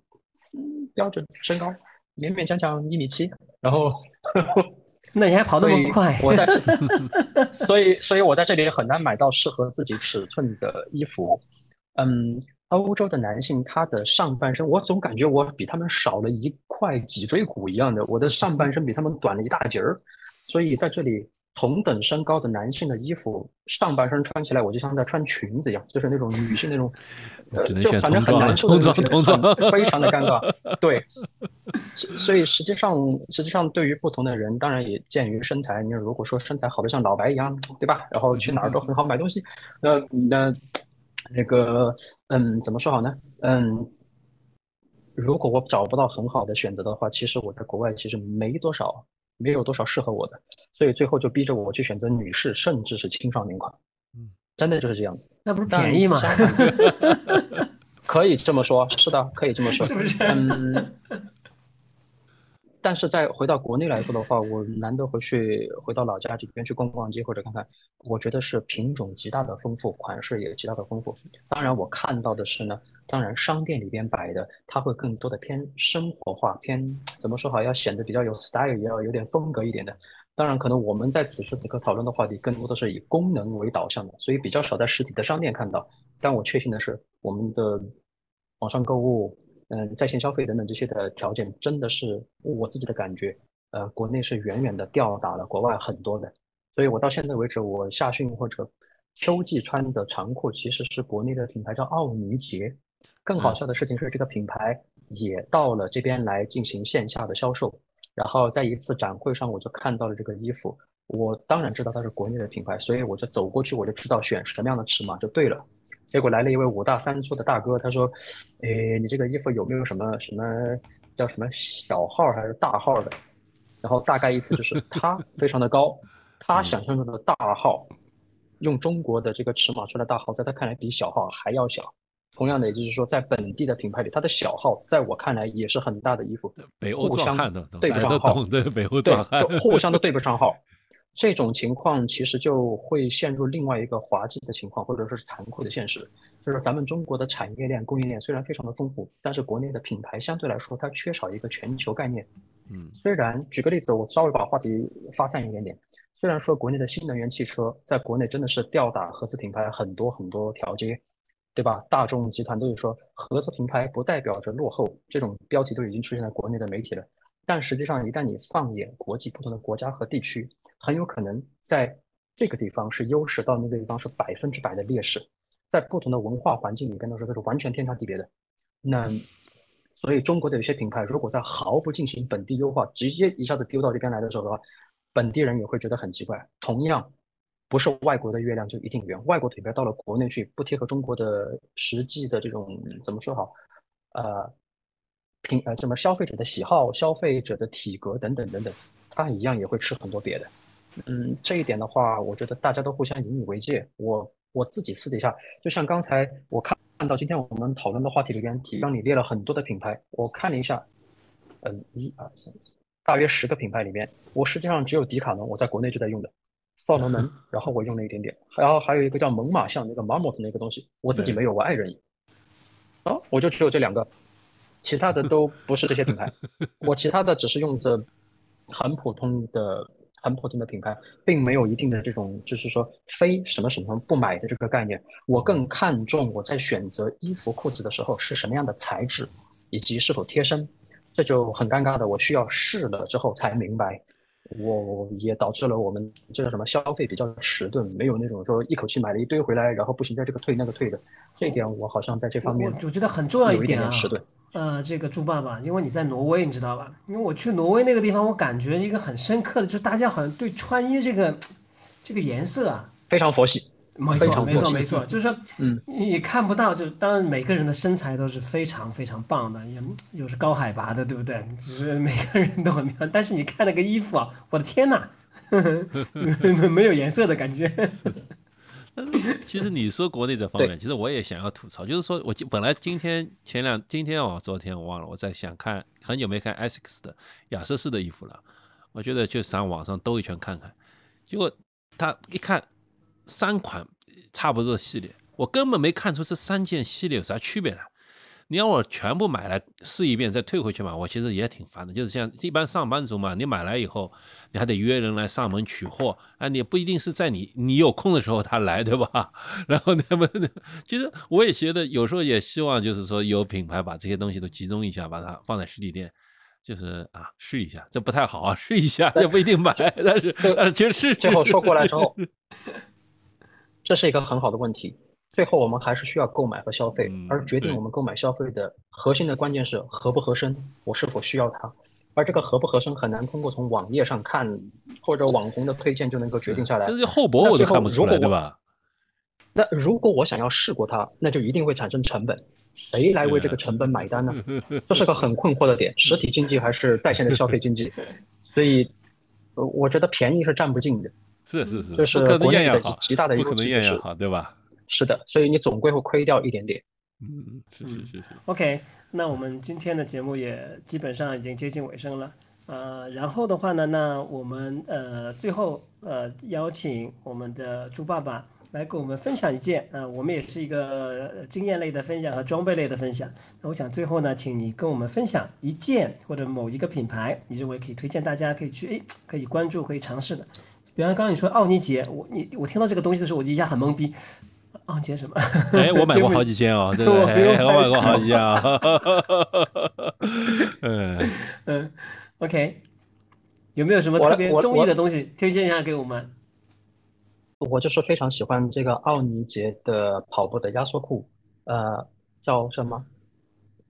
嗯，标准身高勉勉强强一米七，然后，那你还跑那么快？我在，所以所以我在这里很难买到适合自己尺寸的衣服。嗯，欧洲的男性他的上半身，我总感觉我比他们少了一块脊椎骨一样的，我的上半身比他们短了一大截儿，所以在这里。同等身高的男性的衣服，上半身穿起来我就像在穿裙子一样，就是那种女性那种，呃，就反正很难受的童装，非常的尴尬。对，所以实际上，实际上对于不同的人，当然也鉴于身材。你如果说身材好的像老白一样，对吧？然后去哪儿都很好买东西，那那那个，嗯，怎么说好呢？嗯，如果我找不到很好的选择的话，其实我在国外其实没多少。没有多少适合我的，所以最后就逼着我去选择女士，甚至是青少年款。嗯，真的就是这样子。那不是便宜吗？可以这么说，是的，可以这么说。是不是？嗯。但是再回到国内来说的话，我难得回去回到老家这边去逛逛街或者看看，我觉得是品种极大的丰富，款式也极大的丰富。当然，我看到的是呢。当然，商店里边摆的，它会更多的偏生活化，偏怎么说好，要显得比较有 style，也要有点风格一点的。当然，可能我们在此时此刻讨论的话题，更多的是以功能为导向的，所以比较少在实体的商店看到。但我确信的是，我们的网上购物、嗯，在线消费等等这些的条件，真的是我自己的感觉，呃，国内是远远的吊打了国外很多的。所以我到现在为止，我夏训或者秋季穿的长裤，其实是国内的品牌叫奥尼杰。更好笑的事情是，这个品牌也到了这边来进行线下的销售。然后在一次展会上，我就看到了这个衣服。我当然知道它是国内的品牌，所以我就走过去，我就知道选什么样的尺码就对了。结果来了一位五大三粗的大哥，他说：“哎，你这个衣服有没有什么什么叫什么小号还是大号的？”然后大概意思就是 他非常的高，他想象中的大号，用中国的这个尺码出来大号，在他看来比小号还要小。同样的，也就是说，在本地的品牌里，它的小号在我看来也是很大的衣服，北欧互相壮汉的，对不上号，对北欧对壮汉，互相都对不上号。这种情况其实就会陷入另外一个滑稽的情况，或者说是残酷的现实，就是咱们中国的产业链、供应链虽然非常的丰富，但是国内的品牌相对来说它缺少一个全球概念。嗯虽然举个例子，我稍微把话题发散一点点，虽然说国内的新能源汽车在国内真的是吊打合资品牌很多很多条街，对吧？大众集团都是说合资品牌不代表着落后，这种标题都已经出现在国内的媒体了。但实际上，一旦你放眼国际不同的国家和地区，很有可能在这个地方是优势，到那个地方是百分之百的劣势，在不同的文化环境里边的时候，这是完全天差地别的。那 所以中国的有些品牌，如果在毫不进行本地优化，直接一下子丢到这边来的时候的话，本地人也会觉得很奇怪。同样，不是外国的月亮就一定圆，外国品牌到了国内去，不贴合中国的实际的这种怎么说好，呃，品呃什么消费者的喜好、消费者的体格等等等等，它一样也会吃很多别的。嗯，这一点的话，我觉得大家都互相引以为戒。我我自己私底下，就像刚才我看到今天我们讨论的话题里边，提让你列了很多的品牌，我看了一下，嗯，一二三，大约十个品牌里面，我实际上只有迪卡侬，我在国内就在用的，扫龙门，然后我用了一点点，然后还有一个叫猛犸象那个 Marmot 那个东西，我自己没有，我爱人有。哦，我就只有这两个，其他的都不是这些品牌，我其他的只是用着很普通的、很普通的品牌，并没有一定的这种，就是说非什么什么不买的这个概念。我更看重我在选择衣服、裤子的时候是什么样的材质，以及是否贴身，这就很尴尬的，我需要试了之后才明白。我也导致了我们这叫什么消费比较迟钝，没有那种说一口气买了一堆回来，然后不行，再这个退那个退的。这一点我好像在这方面我觉得很重要一点啊，迟钝。呃，这个猪爸爸，因为你在挪威，你知道吧？因为我去挪威那个地方，我感觉一个很深刻的，就是大家好像对穿衣这个 这个颜色啊，非常佛系。没错，没错，没错，就是说，嗯，你看不到，就是当然每个人的身材都是非常非常棒的，也又是高海拔的，对不对？只是每个人都很漂亮，但是你看那个衣服啊，我的天呐，没有颜色的感觉。其实你说国内这方面，其实我也想要吐槽，就是说我今本来今天前两今天哦，昨天我忘了，我在想看很久没看 Essex 的亚瑟士的衣服了，我觉得就上网上兜一圈看看，结果他一看三款差不多的系列，我根本没看出这三件系列有啥区别来。你让我全部买来试一遍再退回去嘛，我其实也挺烦的。就是像一般上班族嘛，你买来以后，你还得约人来上门取货，啊，你不一定是在你你有空的时候他来，对吧？然后那么，其实我也觉得有时候也希望就是说有品牌把这些东西都集中一下，把它放在实体店，就是啊试一下，这不太好啊，试一下也不一定买，但是但是其实试最后说过来之后，这是一个很好的问题。最后我们还是需要购买和消费嗯，而决定我们购买消费的核心的关键是合不合身，我是否需要它。而这个合不合身很难通过从网页上看或者网红的推荐就能够决定下来。甚至厚薄我都看不出来，如果我对吧？那如果我想要试过它，那就一定会产生成本，谁来为这个成本买单呢？这是个很困惑的点，实体经济还是在线的消费经济？所以，呃我觉得便宜是占不尽的。是是是，这是不可能国内的样样好，极大的不可能优势就是样样好，对吧？是的，所以你总归会亏掉一点点。嗯，是是是是。OK，那我们今天的节目也基本上已经接近尾声了。呃，然后的话呢，那我们呃最后呃邀请我们的猪爸爸来跟我们分享一件啊、呃我们也是一个呃经验类的分享和装备类的分享。那我想最后呢，请你跟我们分享一件或者某一个品牌，你认为可以推荐大家可以去诶可以关注可以尝试的。比方刚刚你说奥尼杰，我你我听到这个东西的时候，我就一下很懵逼。奥尼杰什么？哎，我买过 好几件哦，对对对？我买过好几件啊。嗯，嗯，OK，有没有什么特别中意的东西推荐一下给我们？我就是非常喜欢这个奥尼杰的跑步的压缩裤，呃，叫什么？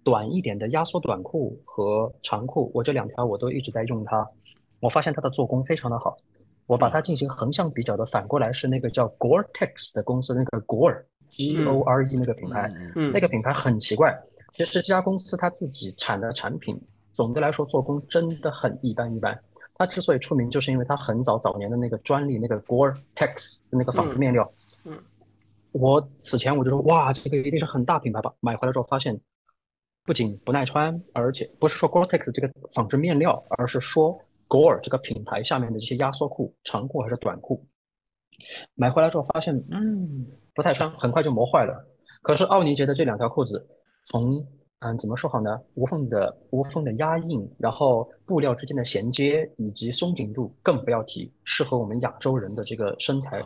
短一点的压缩短裤和长裤，我这两条我都一直在用它。我发现它的做工非常的好。我把它进行横向比较的，反过来是那个叫 Gore-Tex 的公司，那个 Gore，G O R E 那个品牌，那个品牌很奇怪。其实这家公司它自己产的产品，总的来说做工真的很一般一般。它之所以出名，就是因为它很早早年的那个专利，那个 Gore-Tex 的那个纺织面料。嗯，我此前我就说，哇，这个一定是很大品牌吧？买回来之后发现，不仅不耐穿，而且不是说 Gore-Tex 这个纺织面料，而是说 Gore 这个品牌下面的这些压缩裤，长裤还是短裤，买回来之后发现，嗯，不太穿，很快就磨坏了。可是奥尼杰的这两条裤子，从嗯，怎么说好呢？无缝的无缝的压印，然后布料之间的衔接以及松紧度，更不要提，适合我们亚洲人的这个身材、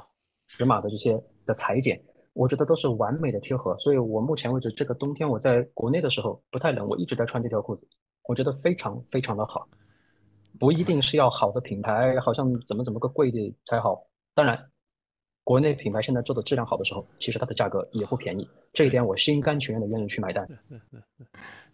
尺码的这些的裁剪，我觉得都是完美的贴合。所以我目前为止，这个冬天我在国内的时候不太冷，我一直在穿这条裤子，我觉得非常非常的好。不一定是要好的品牌，好像怎么怎么个贵的才好。当然。国内品牌现在做的质量好的时候，其实它的价格也不便宜，这一点我心甘情愿的愿意去买单。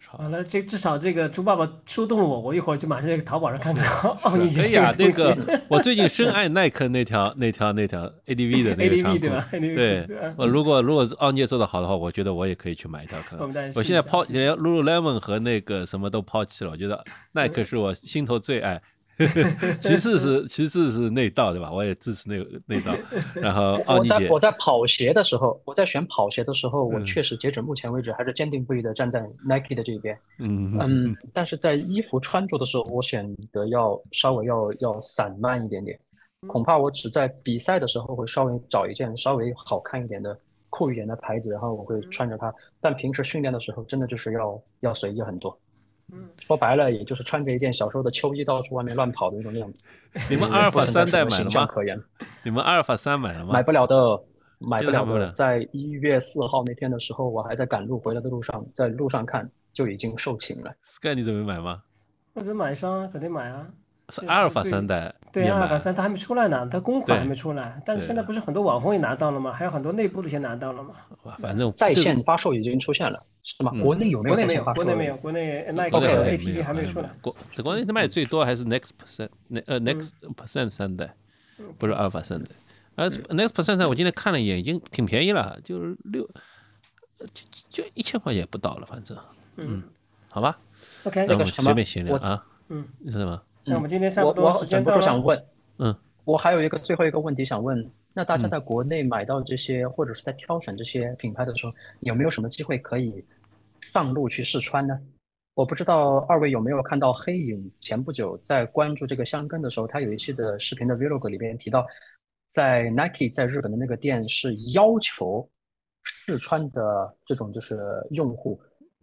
好了，这至少这个猪爸爸说动了我，我一会儿就马上在淘宝上看看奥尼杰。可以啊，那个我最近深爱耐克那条那条那条 ADV 的那个长裤，对吧？对，我如果如果奥尼杰做的好的话，我觉得我也可以去买一条。看看。我现在抛连 Lululemon 和那个什么都抛弃了，我觉得耐克是我心头最爱。其次是其次是内道，对吧？我也支持内内道。然后我在我在跑鞋的时候，我在选跑鞋的时候，我确实截止目前为止还是坚定不移的站在 Nike 的这边。嗯嗯。但是在衣服穿着的时候，我选择要稍微要要散漫一点点。恐怕我只在比赛的时候会稍微找一件稍微好看一点的酷一点的牌子，然后我会穿着它。但平时训练的时候，真的就是要要随意很多。说白了，也就是穿着一件小时候的秋衣到处外面乱跑的那种样子。你们阿尔法三代买了吗？可言。你们阿尔法三买了吗？买不了的，买不了的。在一月四号那天的时候，我还在赶路回来的路上，在路上看就已经售罄了。Sky，你准备买吗？或者买一双啊，肯定买啊。是阿尔法三代，对，阿尔法三它还没出来呢，它公款还没出来，但是现在不是很多网红也拿到了吗？还有很多内部的先拿到了吗？反正在线发售已经出现了，是吗？国内有没有？国内没有，国内没有，国内耐克的 APP 还没有出来。国在国内卖最多还是 Next Percent，那呃 Next Percent 三代，不是阿尔法三代。而 Next Percent 三我今天看了一眼，已经挺便宜了，就是六，就就一千块钱不到了，反正，嗯，好吧。OK，那我们随便闲聊啊，嗯，是什么？那我们今天差不多时间到了。我想问，嗯，我还有一个最后一个问题想问，那大家在国内买到这些或者是在挑选这些品牌的时候，有没有什么机会可以上路去试穿呢？我不知道二位有没有看到黑影前不久在关注这个香根的时候，他有一期的视频的 vlog 里边提到，在 Nike 在日本的那个店是要求试穿的这种就是用户。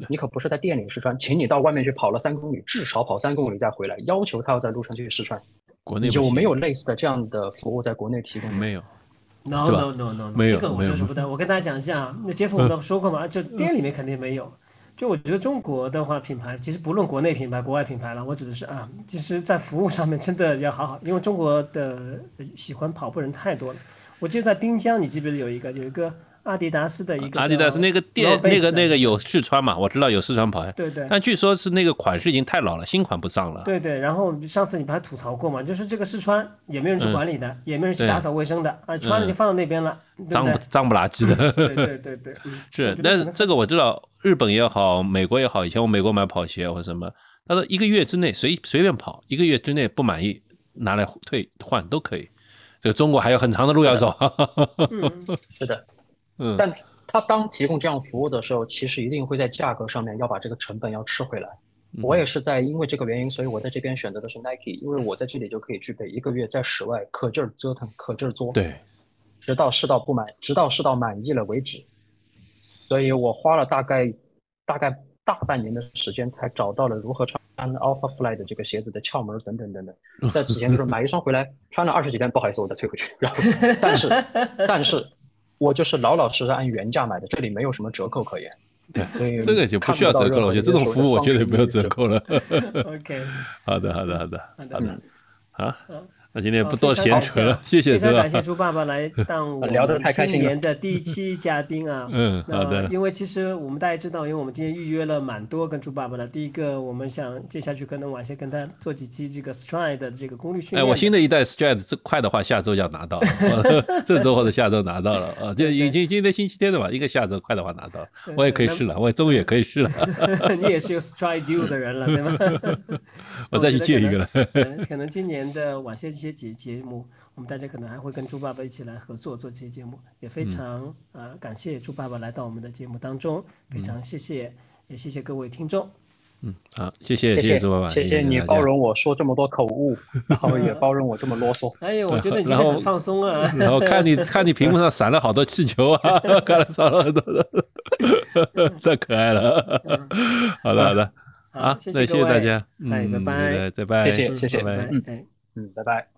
你可不是在店里试穿，请你到外面去跑了三公里，至少跑三公里再回来，要求他要在路上去试穿。国内有没有类似的这样的服务在国内提供？没有，no no no no，没有，这个我就是不带。我跟大家讲一下，那杰夫我们说过嘛，就店里面肯定没有。就我觉得中国的话，品牌其实不论国内品牌、国外品牌了，我指的是啊，其实在服务上面真的要好好，因为中国的喜欢跑步人太多了。我记得在滨江，你记不记得有一个有一个。阿迪达斯的一个，阿迪达斯那个店，那个那个有试穿嘛？我知道有试穿跑鞋，对对。但据说是那个款式已经太老了，新款不上了。对对。然后上次你不还吐槽过嘛？就是这个试穿也没有人去管理的，也没人去打扫卫生的啊，穿了就放到那边了，脏不脏不拉几的。对对对对。是，但是这个我知道，日本也好，美国也好，以前我美国买跑鞋或什么，他说一个月之内随随便跑，一个月之内不满意拿来退换都可以。这个中国还有很长的路要走。是的，嗯，但。他当提供这样服务的时候，其实一定会在价格上面要把这个成本要吃回来。我也是在因为这个原因，所以我在这边选择的是 Nike，因为我在这里就可以具备一个月在室外可劲儿折腾、可劲儿作，对，直到试到不满，直到试到满意了为止。所以我花了大概大概大半年的时间，才找到了如何穿 Alpha Fly 的这个鞋子的窍门等等等等。在之前就是买一双回来穿了二十几天，不好意思，我再退回去。然后，但是 但是。我就是老老实实按原价买的，这里没有什么折扣可言。对，这个就不需要折扣了。我觉得这种服务我绝对不要折扣了。OK，好的，好的，好的，好的，好。那今天不多闲扯了，谢谢谢是吧非常感？谢猪爸爸来 当我聊得们今太开心了年的第一期嘉宾啊。嗯，好的，因为其实我们大家知道，因为我们今天预约了蛮多跟猪爸爸的。第一个，我们想接下去可能晚些跟他做几期这个 Stride 的这个功率训哎，练哎。我新的一代 Stride 这快的话，下周就要拿到了，这周或者下周拿到了啊，就已经今天星期天的吧，应该下周快的话拿到我也可以试了，我也终于也可以试了，你也是有 Stride Duo 的人了，对吗？我再去借一个了。可能可能今年的晚些这些节节目，我们大家可能还会跟猪爸爸一起来合作做这些节目，也非常啊、呃感谢猪爸爸来到我们的节目当中，非常谢谢，也谢谢各位听众。嗯好，谢谢谢谢谢猪爸爸，谢谢你。包容我说这么多口误，然后也包容我这么啰嗦。哎呦，我觉得你今天很放松啊。然后看你看你屏幕上闪了好多气球啊，看了闪了很多的，太可爱了。好的好的，好好，谢那谢谢大家，哎，拜嗯，拜，再拜，谢谢谢谢拜拜拜。拜，哎。嗯，拜拜。